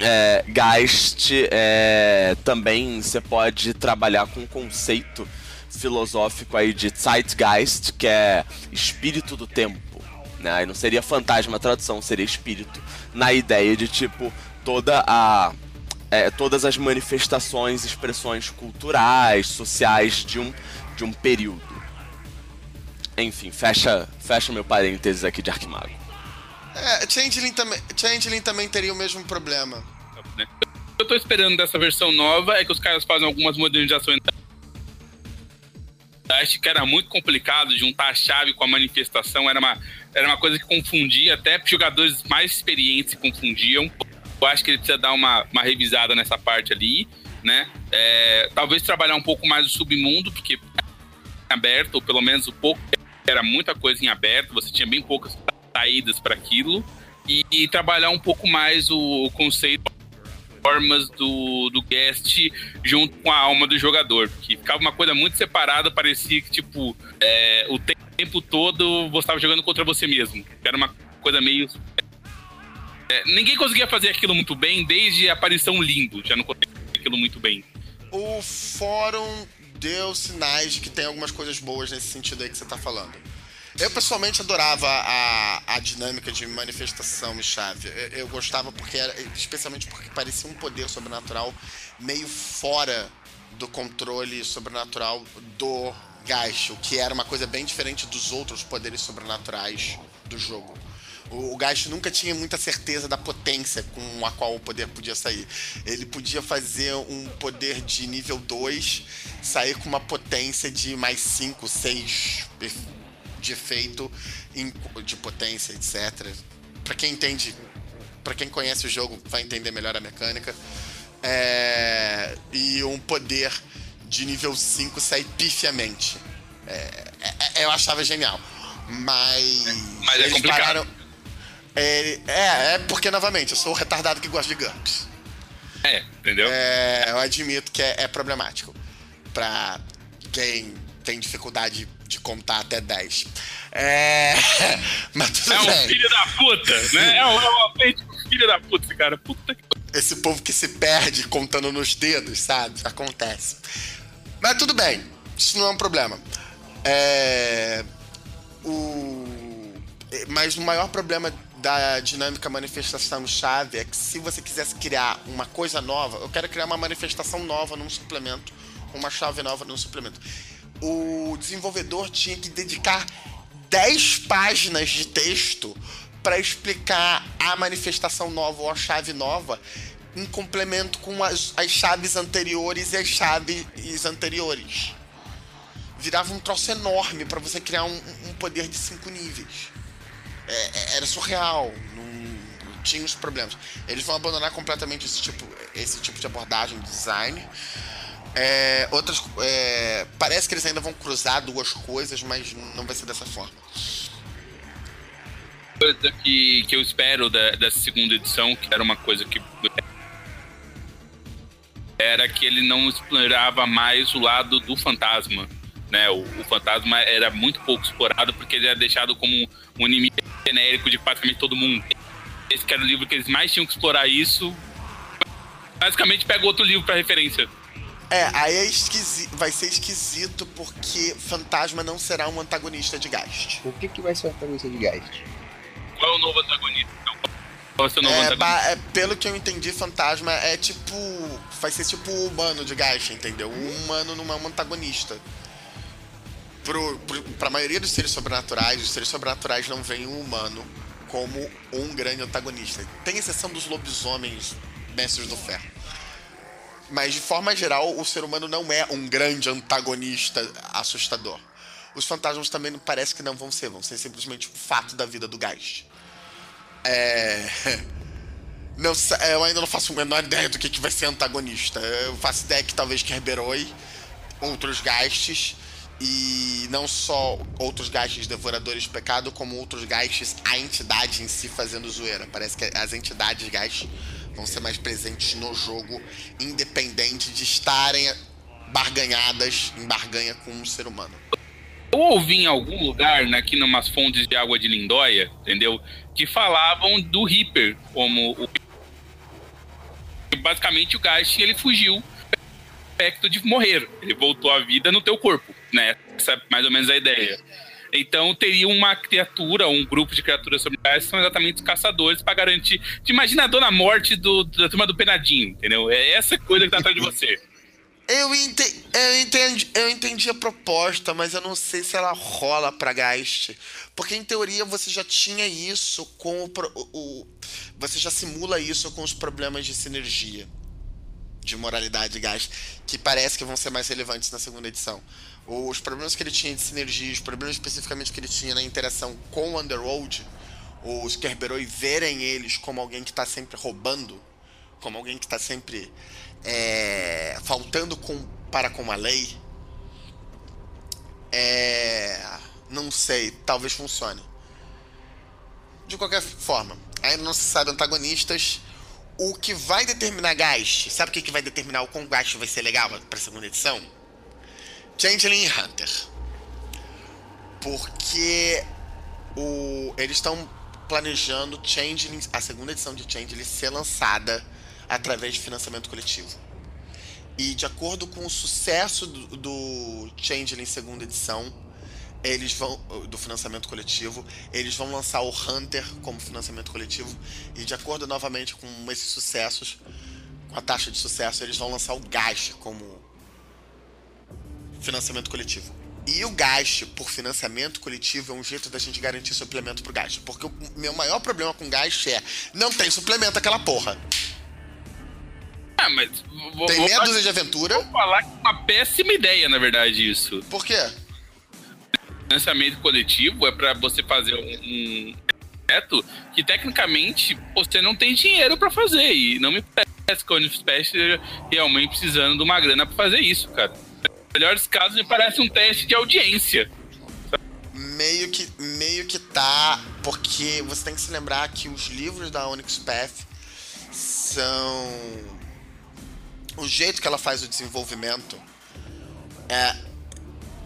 S3: É, Geist é, também você pode trabalhar com um conceito filosófico aí de Zeitgeist, que é espírito do tempo. Né? Aí não seria fantasma a tradução, seria espírito. Na ideia de tipo, toda a é, todas as manifestações, expressões culturais, sociais de um, de um período. Enfim, fecha, fecha meu parênteses aqui de Arquimago.
S4: É, Changeling também, Changeling também teria o mesmo problema.
S5: Eu tô esperando dessa versão nova é que os caras fazem algumas modernizações. Acho que era muito complicado juntar a chave com a manifestação, era uma, era uma coisa que confundia, até jogadores mais experientes se confundiam. Eu acho que ele precisa dar uma, uma revisada nessa parte ali, né? É, talvez trabalhar um pouco mais o submundo, porque aberto, ou pelo menos o pouco era muita coisa em aberto, você tinha bem poucas saídas para aquilo e, e, trabalhar um pouco mais o, conceito formas do, do guest junto com a alma do jogador, que ficava uma coisa muito separada, parecia que tipo é, o tempo todo você estava jogando contra você mesmo, era uma coisa meio é, ninguém conseguia fazer aquilo muito bem desde a aparição Limbo, já não conseguia fazer aquilo muito bem.
S4: O fórum deu sinais de que tem algumas coisas boas nesse sentido aí que você está falando. Eu pessoalmente adorava a, a dinâmica de manifestação e chave. Eu, eu, gostava porque era, especialmente porque parecia um poder sobrenatural meio fora do controle sobrenatural do Gash, o que era uma coisa bem diferente dos outros poderes sobrenaturais do jogo. O, o nunca tinha muita certeza da potência com a qual o poder podia sair. Ele podia fazer um poder de nível 2 sair com uma potência de mais 5, 6 de efeito, de potência, etc. Para quem entende, para quem conhece o jogo, vai entender melhor a mecânica. É, e um poder de nível 5 sair pifiamente. É, é, é, eu achava genial. Mas.
S5: Mas é complicado. Pararam,
S4: é, é, é, porque, novamente, eu sou o retardado que gosta de GURPS.
S5: É, entendeu?
S4: É, eu admito que é, é problemático. Pra quem tem dificuldade de contar até 10. É. Mas tudo
S5: é
S4: bem.
S5: um filho da puta, né? É um, é um filho da puta esse cara. Puta que.
S4: Esse povo que se perde contando nos dedos, sabe? Acontece. Mas tudo bem. Isso não é um problema. É. O. Mas o maior problema da dinâmica manifestação chave é que se você quisesse criar uma coisa nova, eu quero criar uma manifestação nova num suplemento, uma chave nova num suplemento o desenvolvedor tinha que dedicar 10 páginas de texto para explicar a manifestação nova ou a chave nova em complemento com as, as chaves anteriores e as chaves anteriores. Virava um troço enorme para você criar um, um, poder de cinco níveis. É, é era surreal. Não, tinha os problemas. Eles vão abandonar completamente esse tipo, esse tipo de abordagem de design. É, outras, é, parece que eles ainda vão cruzar duas coisas, mas não vai ser dessa forma.
S5: Coisa que, que eu espero da, dessa segunda edição, que era uma coisa que era que ele não explorava mais o lado do fantasma. Né? O, o fantasma era muito pouco explorado porque ele era deixado como um inimigo genérico de praticamente todo mundo. Esse que era o livro que eles mais tinham que explorar isso. Basicamente pega outro livro para referência.
S4: É, aí é esquisito, vai ser esquisito porque Fantasma não será um antagonista de Geist.
S2: O que, que vai ser o antagonista de Geist?
S5: Qual é o novo antagonista? Qual vai ser o novo
S4: é,
S5: antagonista?
S4: É, pelo que eu entendi, Fantasma é tipo. Vai ser tipo o humano de Geist, entendeu? O humano não é um antagonista. Pro, pro, pra maioria dos seres sobrenaturais, os seres sobrenaturais não veem o humano como um grande antagonista. Tem exceção dos lobisomens mestres do ferro. Mas de forma geral, o ser humano não é um grande antagonista assustador. Os fantasmas também parece que não vão ser, vão ser simplesmente o fato da vida do Geist. É. Não, eu ainda não faço a menor ideia do que, que vai ser antagonista. Eu faço ideia que talvez Kerberoi, outros Geists, e não só outros Geists devoradores de pecado, como outros Geists, a entidade em si fazendo zoeira. Parece que as entidades Geist vão ser mais presentes no jogo, independente de estarem barganhadas em barganha com um ser humano.
S5: Eu ouvi em algum lugar, né, aqui numas fontes de água de Lindóia, entendeu? Que falavam do Reaper como o. Basicamente o Gast ele fugiu aspecto de morrer. Ele voltou à vida no teu corpo, né? Essa é mais ou menos a ideia. Então teria uma criatura, um grupo de criaturas sobrenaturais que são exatamente os caçadores para garantir. Te imagina a dona morte do, da turma do Penadinho, entendeu? É essa coisa que tá atrás de você.
S4: Eu entendi, eu, entendi, eu entendi a proposta, mas eu não sei se ela rola pra Geist. Porque em teoria você já tinha isso com o, o, o. Você já simula isso com os problemas de sinergia. De moralidade Geist. Que parece que vão ser mais relevantes na segunda edição. Os problemas que ele tinha de sinergia, os problemas especificamente que ele tinha na interação com o Underworld, os Kerberoi verem eles como alguém que está sempre roubando, como alguém que está sempre é, faltando com, para com a lei, é, não sei, talvez funcione. De qualquer forma, ainda não se sabe antagonistas. O que vai determinar Gast, sabe o que, que vai determinar o quão Gast vai ser legal para a segunda edição? Changeling Hunter. Porque o, eles estão planejando Changeling, a segunda edição de Changeling ser lançada através de financiamento coletivo. E de acordo com o sucesso do, do Changeling segunda edição, eles vão do financiamento coletivo, eles vão lançar o Hunter como financiamento coletivo e de acordo novamente com esses sucessos, com a taxa de sucesso, eles vão lançar o Gash como financiamento coletivo. E o gasto por financiamento coletivo é um jeito da gente garantir suplemento pro gasto. Porque o meu maior problema com gasto é não tem suplemento aquela porra.
S5: Ah, mas.
S4: Vou, Tem meia dúzia de aventura.
S5: Vou falar que é uma péssima ideia, na verdade, isso.
S4: Por quê?
S5: Financiamento coletivo é para você fazer um, projeto que tecnicamente você não tem dinheiro para fazer. E não me parece que o esteja realmente precisando de uma grana para fazer isso, cara. Melhores casos, me parece um teste de audiência.
S4: Meio que, meio que tá, porque você tem que se lembrar que os livros da Onyx Path são o jeito que ela faz o desenvolvimento é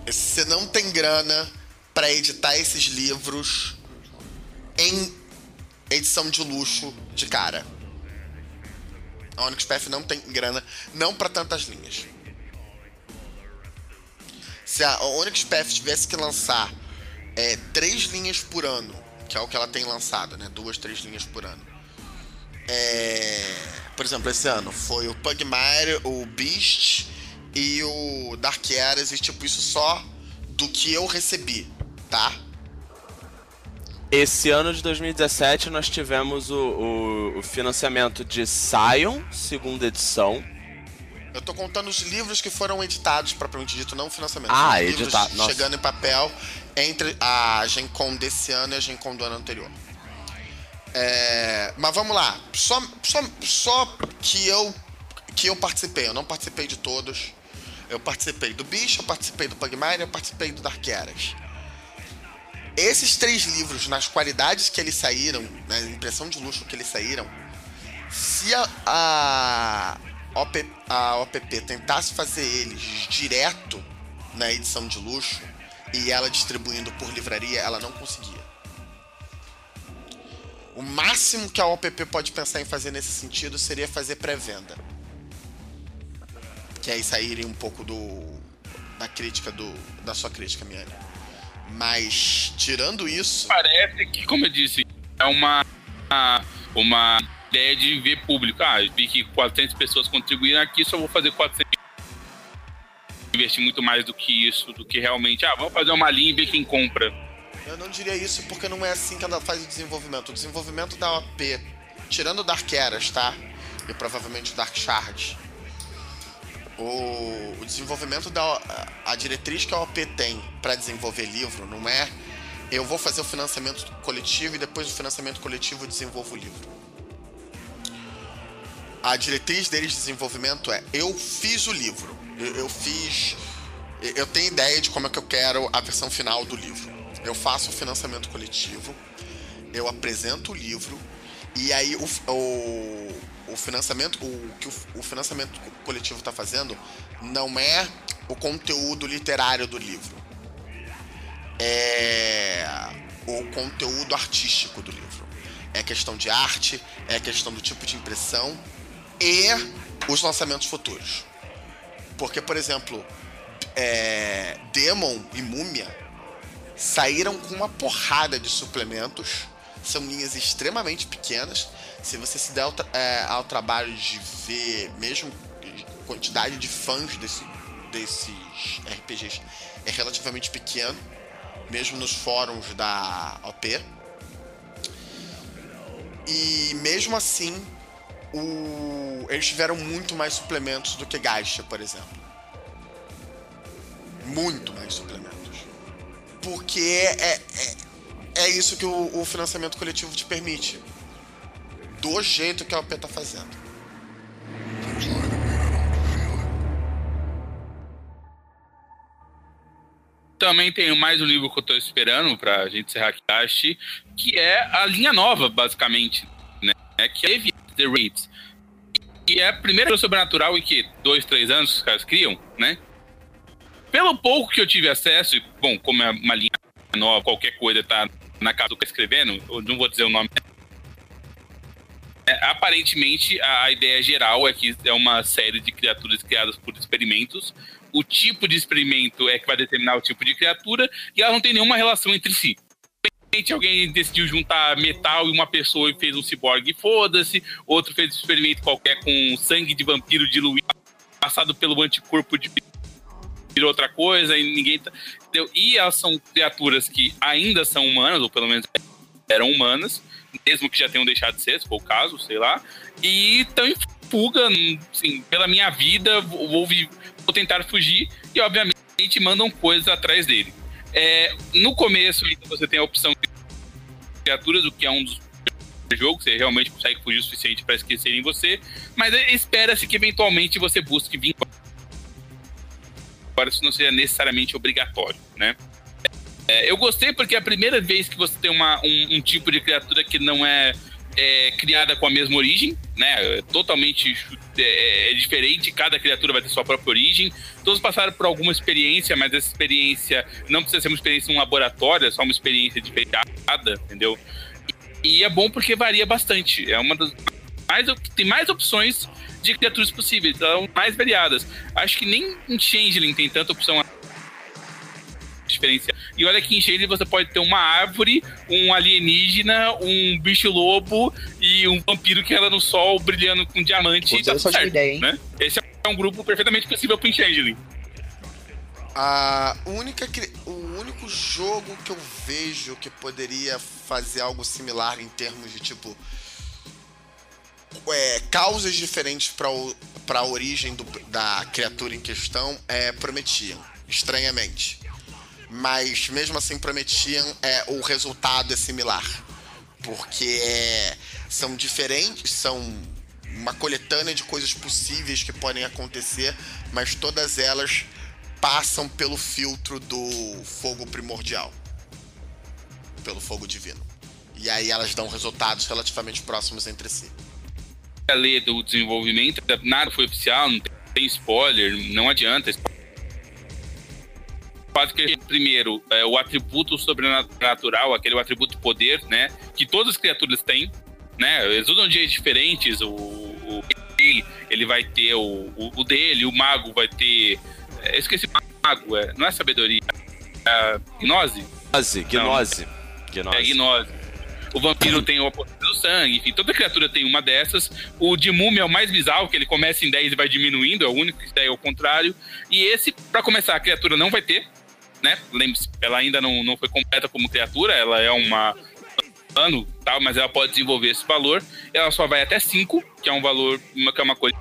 S4: você não tem grana para editar esses livros em edição de luxo de cara. A Onyx Path não tem grana, não para tantas linhas. Se a Onyx Path tivesse que lançar é, três linhas por ano, que é o que ela tem lançado, né? Duas, três linhas por ano. É por exemplo, esse ano foi o Pugmire, o Beast e o Dark Eras, e tipo, isso só do que eu recebi, tá?
S3: Esse ano de 2017 nós tivemos o, o, o financiamento de Sion, segunda edição.
S4: Eu tô contando os livros que foram editados, propriamente dito, não o financiamento.
S3: Ah, editado.
S4: Chegando em papel entre a Gen Con desse ano e a Gen Con do ano anterior. É, mas vamos lá. Só, só, só que eu que eu participei. Eu não participei de todos. Eu participei do Bicho, eu participei do Pugmire, eu participei do Dark Eras. Esses três livros, nas qualidades que eles saíram, na impressão de luxo que eles saíram, se a, a, OP, a OPP tentasse fazer eles direto na edição de luxo e ela distribuindo por livraria, ela não conseguia. O máximo que a OPP pode pensar em fazer nesse sentido seria fazer pré-venda. Que aí sairia um pouco do da crítica do da sua crítica, Miane. Mas tirando isso,
S5: parece que, como eu disse, é uma uma ideia de ver público. Ah, vi que 400 pessoas contribuíram aqui, só vou fazer 400 investir muito mais do que isso, do que realmente, ah, vamos fazer uma linha e ver quem compra.
S4: Eu não diria isso porque não é assim que ela faz o desenvolvimento. O desenvolvimento da OP, tirando o Dark Eras, tá? E provavelmente o Dark Shard. O, o desenvolvimento da a diretriz que a OP tem para desenvolver livro não é eu vou fazer o financiamento coletivo e depois do financiamento coletivo eu desenvolvo o livro. A diretriz deles de desenvolvimento é eu fiz o livro, eu, eu fiz, eu tenho ideia de como é que eu quero a versão final do livro. Eu faço o financiamento coletivo, eu apresento o livro e aí o, o, o financiamento, o que o, o financiamento coletivo está fazendo não é o conteúdo literário do livro, é o conteúdo artístico do livro. É questão de arte, é questão do tipo de impressão e os lançamentos futuros. Porque, por exemplo, é, Demon e Múmia saíram com uma porrada de suplementos. São linhas extremamente pequenas. Se você se der ao, tra é, ao trabalho de ver mesmo quantidade de fãs desse, desses RPGs é relativamente pequeno, mesmo nos fóruns da OP. E mesmo assim, o... eles tiveram muito mais suplementos do que Gacha, por exemplo. Muito mais suplementos. Porque é, é, é isso que o, o financiamento coletivo te permite. Do jeito que a OP tá fazendo.
S5: Também tem mais um livro que eu tô esperando pra gente encerrar aqui, que é a linha nova, basicamente, né? Que é The Raids. E é a primeira sobrenatural em que dois, três anos os caras criam, né? Pelo pouco que eu tive acesso, bom, como é uma linha nova, qualquer coisa tá na casa do que escrevendo, eu não vou dizer o nome. É, aparentemente, a, a ideia geral é que é uma série de criaturas criadas por experimentos o tipo de experimento é que vai determinar o tipo de criatura e ela não tem nenhuma relação entre si. Alguém decidiu juntar metal e uma pessoa e fez um ciborgue, foda-se. Outro fez um experimento qualquer com sangue de vampiro diluído, passado pelo anticorpo de virou outra coisa e ninguém tá? E elas são criaturas que ainda são humanas, ou pelo menos eram humanas, mesmo que já tenham deixado de ser, se for o caso, sei lá, e estão em fuga, assim, pela minha vida, vou, vou tentar fugir e, obviamente, mandam coisas atrás dele. É, no começo, então, você tem a opção de criaturas, o que é um dos jogos, você realmente consegue fugir o suficiente para esquecerem você, mas espera-se que eventualmente você busque vir Agora, isso não seja necessariamente obrigatório, né? É, eu gostei porque é a primeira vez que você tem uma, um, um tipo de criatura que não é é criada com a mesma origem, né? É totalmente é, é, diferente, cada criatura vai ter sua própria origem. Todos passaram por alguma experiência, mas essa experiência não precisa ser uma experiência em um laboratório, é só uma experiência diferenciada, entendeu? E, e é bom porque varia bastante. É uma das mais tem mais opções de criaturas possíveis, então mais variadas. Acho que nem em Changeling tem tanta opção diferencial. E olha que em Shade você pode ter uma árvore, um alienígena, um bicho-lobo e um vampiro que anda no sol brilhando com diamante.
S2: Pô, tá certo, ideia, hein?
S5: Né? Esse é um grupo perfeitamente possível para Changeling.
S4: A única, o único jogo que eu vejo que poderia fazer algo similar em termos de tipo é, causas diferentes para a origem do, da criatura em questão é Prometiam, estranhamente mas mesmo assim prometiam é, o resultado é similar. Porque é, são diferentes, são uma coletânea de coisas possíveis que podem acontecer, mas todas elas passam pelo filtro do fogo primordial pelo fogo divino. E aí elas dão resultados relativamente próximos entre si.
S5: A lei do desenvolvimento, nada foi oficial, não tem spoiler, não adianta quase que primeiro é, o atributo sobrenatural, aquele atributo poder, né? Que todas as criaturas têm, né? Eles usam de diferentes. O, o ele vai ter o, o, o, dele, o mago vai ter. É, eu esqueci mago, é, não é sabedoria. É gnose?
S3: Gnose, gnose.
S5: gnose. É, gnose. O vampiro tem o oposto do sangue, enfim, toda criatura tem uma dessas. O de múmia é o mais bizarro, que ele começa em 10 e vai diminuindo, é o único que é o contrário. E esse, para começar, a criatura não vai ter, né? Lembre-se, ela ainda não, não foi completa como criatura, ela é uma ano, tal, mas ela pode desenvolver esse valor. Ela só vai até 5, que é um valor, que é uma coisa.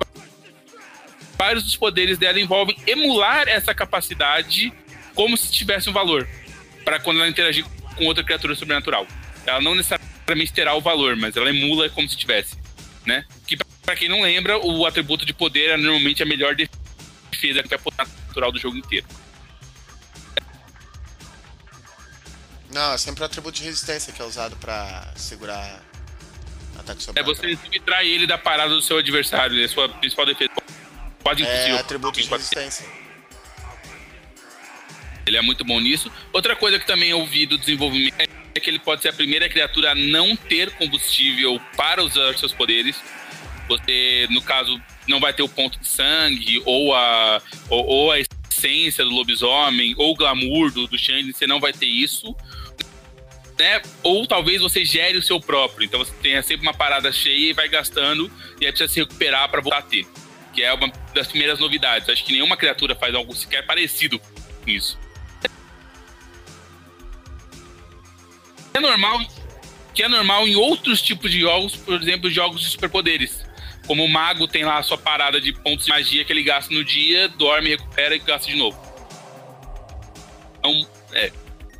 S5: Vários dos poderes dela envolvem emular essa capacidade como se tivesse um valor, para quando ela interagir com outra criatura sobrenatural. Ela não necessariamente terá o valor, mas ela emula como se tivesse, né? Que para quem não lembra, o atributo de poder é normalmente a melhor defesa que é natural do jogo inteiro.
S4: Não, é sempre o atributo de resistência que é usado para segurar ataque sobre
S5: É você subtrai ele da parada do seu adversário, é a sua principal defesa.
S4: É impossível. É atributo de resistência.
S5: Ele é muito bom nisso. Outra coisa que também eu vi do desenvolvimento é que ele pode ser a primeira criatura a não ter combustível para usar seus poderes. Você, no caso, não vai ter o ponto de sangue ou a, ou, ou a essência do lobisomem ou o glamour do, do Xande, você não vai ter isso. Né? Ou talvez você gere o seu próprio. Então você tenha sempre uma parada cheia e vai gastando e aí precisa se recuperar para voltar a ter. Que é uma das primeiras novidades. Acho que nenhuma criatura faz algo sequer parecido com isso. É normal que é normal em outros tipos de jogos, por exemplo, jogos de superpoderes. Como o mago tem lá a sua parada de pontos de magia que ele gasta no dia, dorme, recupera e gasta de novo. Então, é.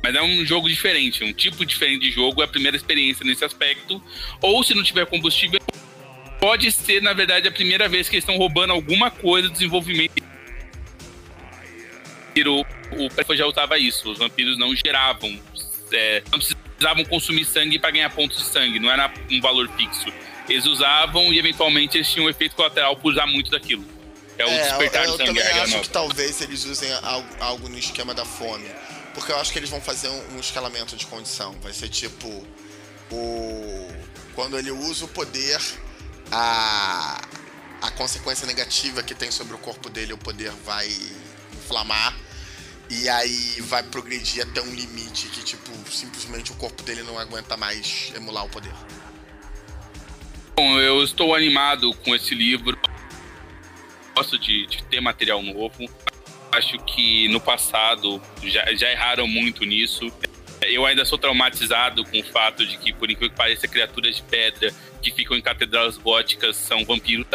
S5: Mas é um jogo diferente, um tipo diferente de jogo, é a primeira experiência nesse aspecto. Ou se não tiver combustível, pode ser, na verdade, a primeira vez que eles estão roubando alguma coisa do desenvolvimento. O, o já usava isso, os vampiros não geravam. É, não precisavam consumir sangue para ganhar pontos de sangue, não era um valor fixo. Eles usavam e eventualmente eles tinham um efeito colateral por usar muito daquilo. É o
S4: É,
S5: despertar
S4: eu,
S5: de
S4: eu
S5: sangue.
S4: também
S5: a regra
S4: acho
S5: nova.
S4: que talvez eles usem algo, algo no esquema da fome. Porque eu acho que eles vão fazer um, um escalamento de condição. Vai ser tipo. O. Quando ele usa o poder, a. A consequência negativa que tem sobre o corpo dele, o poder vai inflamar. E aí vai progredir até um limite que, tipo, simplesmente o corpo dele não aguenta mais emular o poder.
S5: Bom, eu estou animado com esse livro. Gosto de, de ter material novo. Acho que no passado já, já erraram muito nisso. Eu ainda sou traumatizado com o fato de que, por incrível que pareça, criaturas de pedra que ficam em catedrais góticas são vampiros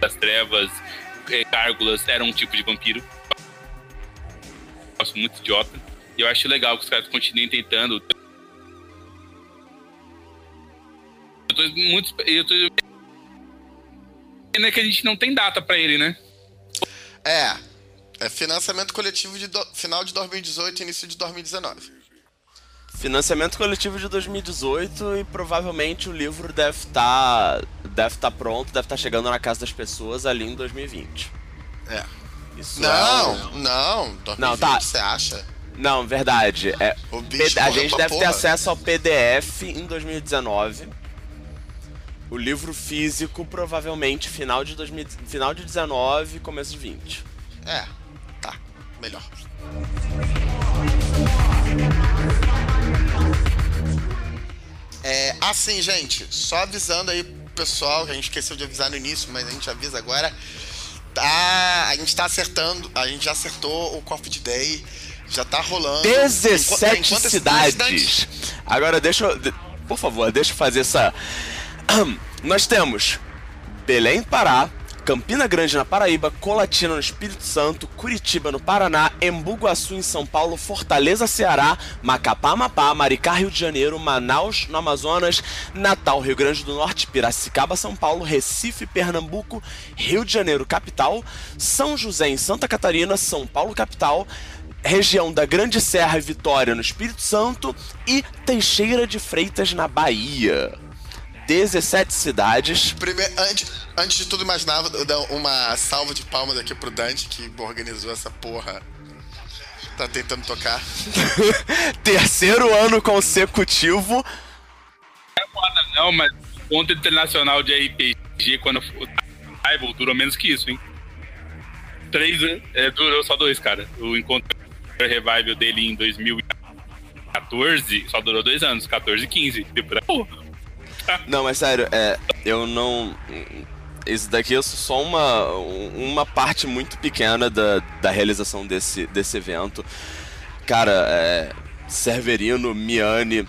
S5: das trevas, eh, gárgulas eram um tipo de vampiro. Gosto muito idiota. E eu acho legal que os caras continuem tentando. Eu tô muito. Eu tô. Pena que a gente não tem data pra ele, né?
S4: É. É financiamento coletivo de do- final de 2018 e início de 2019.
S3: Financiamento coletivo de 2018 e provavelmente o livro deve estar deve tá pronto, deve estar chegando na casa das pessoas ali em 2020.
S4: É.
S3: Isso é
S4: Não,
S3: um-
S4: não, 2020
S3: Não, tá.
S4: você acha?
S3: Não, verdade. É, a gente deve ter
S4: porra.
S3: acesso ao PDF em 2019. O livro físico provavelmente final de 2000, final de 19, começo de 20.
S4: É, tá, melhor. É, assim, gente, só avisando aí pro pessoal, que a gente esqueceu de avisar no início, mas a gente avisa agora. Tá, a gente tá acertando, a gente já acertou o Coffee Day, já tá rolando.
S3: 17
S4: Enquanto- enquanto
S3: cidades. Agora deixa eu. Por favor, deixa eu fazer essa. Nós temos Belém, Pará, Campina Grande na Paraíba, Colatina no Espírito Santo, Curitiba no Paraná, Embu Guaçu em São Paulo, Fortaleza, Ceará, Macapá, Amapá, Maricá, Rio de Janeiro, Manaus no Amazonas, Natal, Rio Grande do Norte, Piracicaba, São Paulo, Recife, Pernambuco, Rio de Janeiro, capital, São José em Santa Catarina, São Paulo, capital, região da Grande Serra e Vitória no Espírito Santo e Teixeira de Freitas na Bahia. 17 cidades.
S4: Primeiro, antes, antes de tudo mais nada, eu dar uma salva de palmas aqui pro Dante, que organizou essa porra. Tá tentando tocar.
S3: Terceiro ano consecutivo.
S5: Não, mas o ponto internacional de RPG, quando o Revival durou menos que isso, hein? Três, é, durou só dois, cara. O encontro revival dele em 2014 só durou dois anos, 14 e 15. Depois, porra.
S3: Não, mas sério, é, eu não. Isso daqui é só uma, uma parte muito pequena da, da realização desse, desse evento. Cara, é, Severino, Miane,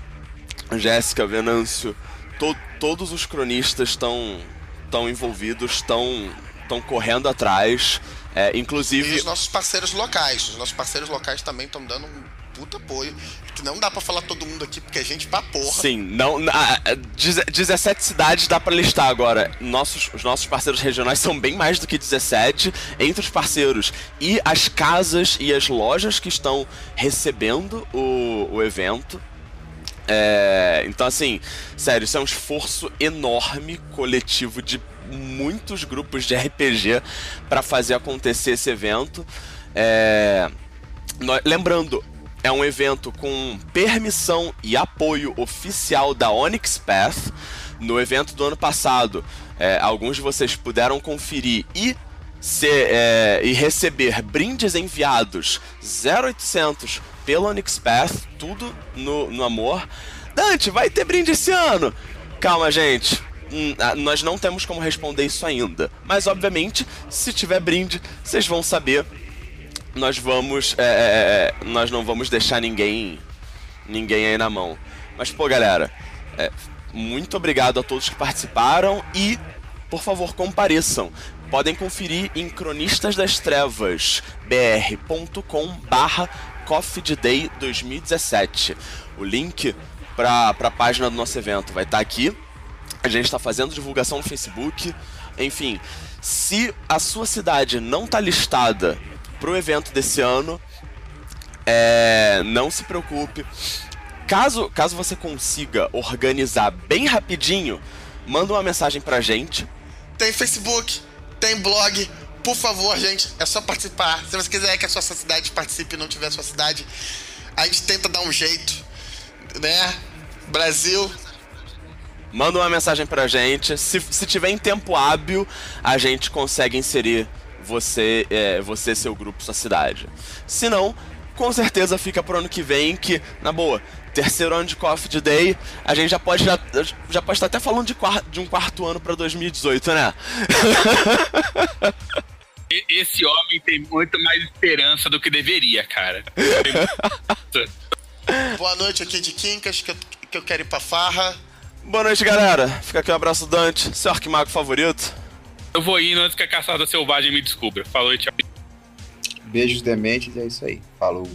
S3: Jéssica, Venâncio, to, todos os cronistas estão estão envolvidos, estão estão correndo atrás. É,
S4: E
S3: inclusive,
S4: os nossos parceiros locais. Os nossos parceiros locais também estão dando um puta apoio. Que não dá pra falar todo mundo aqui, porque é gente pra porra.
S3: Sim, não. ah, ah, deze- 17 cidades dá pra listar agora. Nossos, os nossos parceiros regionais são bem mais do que 17 entre os parceiros. E as casas e as lojas que estão recebendo o, o evento. É, então, assim, sério, isso é um esforço enorme, coletivo de muitos grupos de RPG para fazer acontecer esse evento. É, lembrando, é um evento com permissão e apoio oficial da Onyx Path. No evento do ano passado, é, alguns de vocês puderam conferir e ser, é, e receber brindes enviados 0800 pelo Onyx Path, tudo no, no amor. Dante, vai ter brinde esse ano? Calma, gente. Hum, ah, nós não temos como responder isso ainda. Mas, obviamente, se tiver brinde, vocês vão saber. Nós vamos. É, é, é nós não vamos deixar ninguém. Ninguém aí na mão. Mas, pô, galera. É, muito obrigado a todos que participaram e, por favor, compareçam podem conferir em cronistasdastrevas.br.com barra Coffee Day 2017. O link para a página do nosso evento vai estar tá aqui. A gente está fazendo divulgação no Facebook. Enfim, se a sua cidade não está listada para o evento desse ano, é, não se preocupe. Caso, caso você consiga organizar bem rapidinho, manda uma mensagem pra gente.
S4: Tem Facebook, tem blog. Por favor, gente, é só participar. Se você quiser que a sua cidade participe e não tiver a sua cidade, a gente tenta dar um jeito, né? Brasil.
S3: Manda uma mensagem pra gente. Se, se tiver em tempo hábil, a gente consegue inserir você, é, você, seu grupo, sua cidade. Se não, com certeza fica pro ano que vem que, na boa, terceiro ano de Coffee de Day, a gente já pode já, já pode estar até falando de, de um quarto ano para 2018, né?
S5: Esse homem tem muito mais esperança do que deveria, cara.
S4: Boa noite aqui de Quincas, que eu, que eu quero ir pra farra.
S3: Boa noite, galera. Fica aqui um abraço Dante, seu arquimago favorito.
S5: Eu vou indo antes que a caçada selvagem me descubra. Falou e tchau.
S2: Beijos dementes é isso aí. Falou.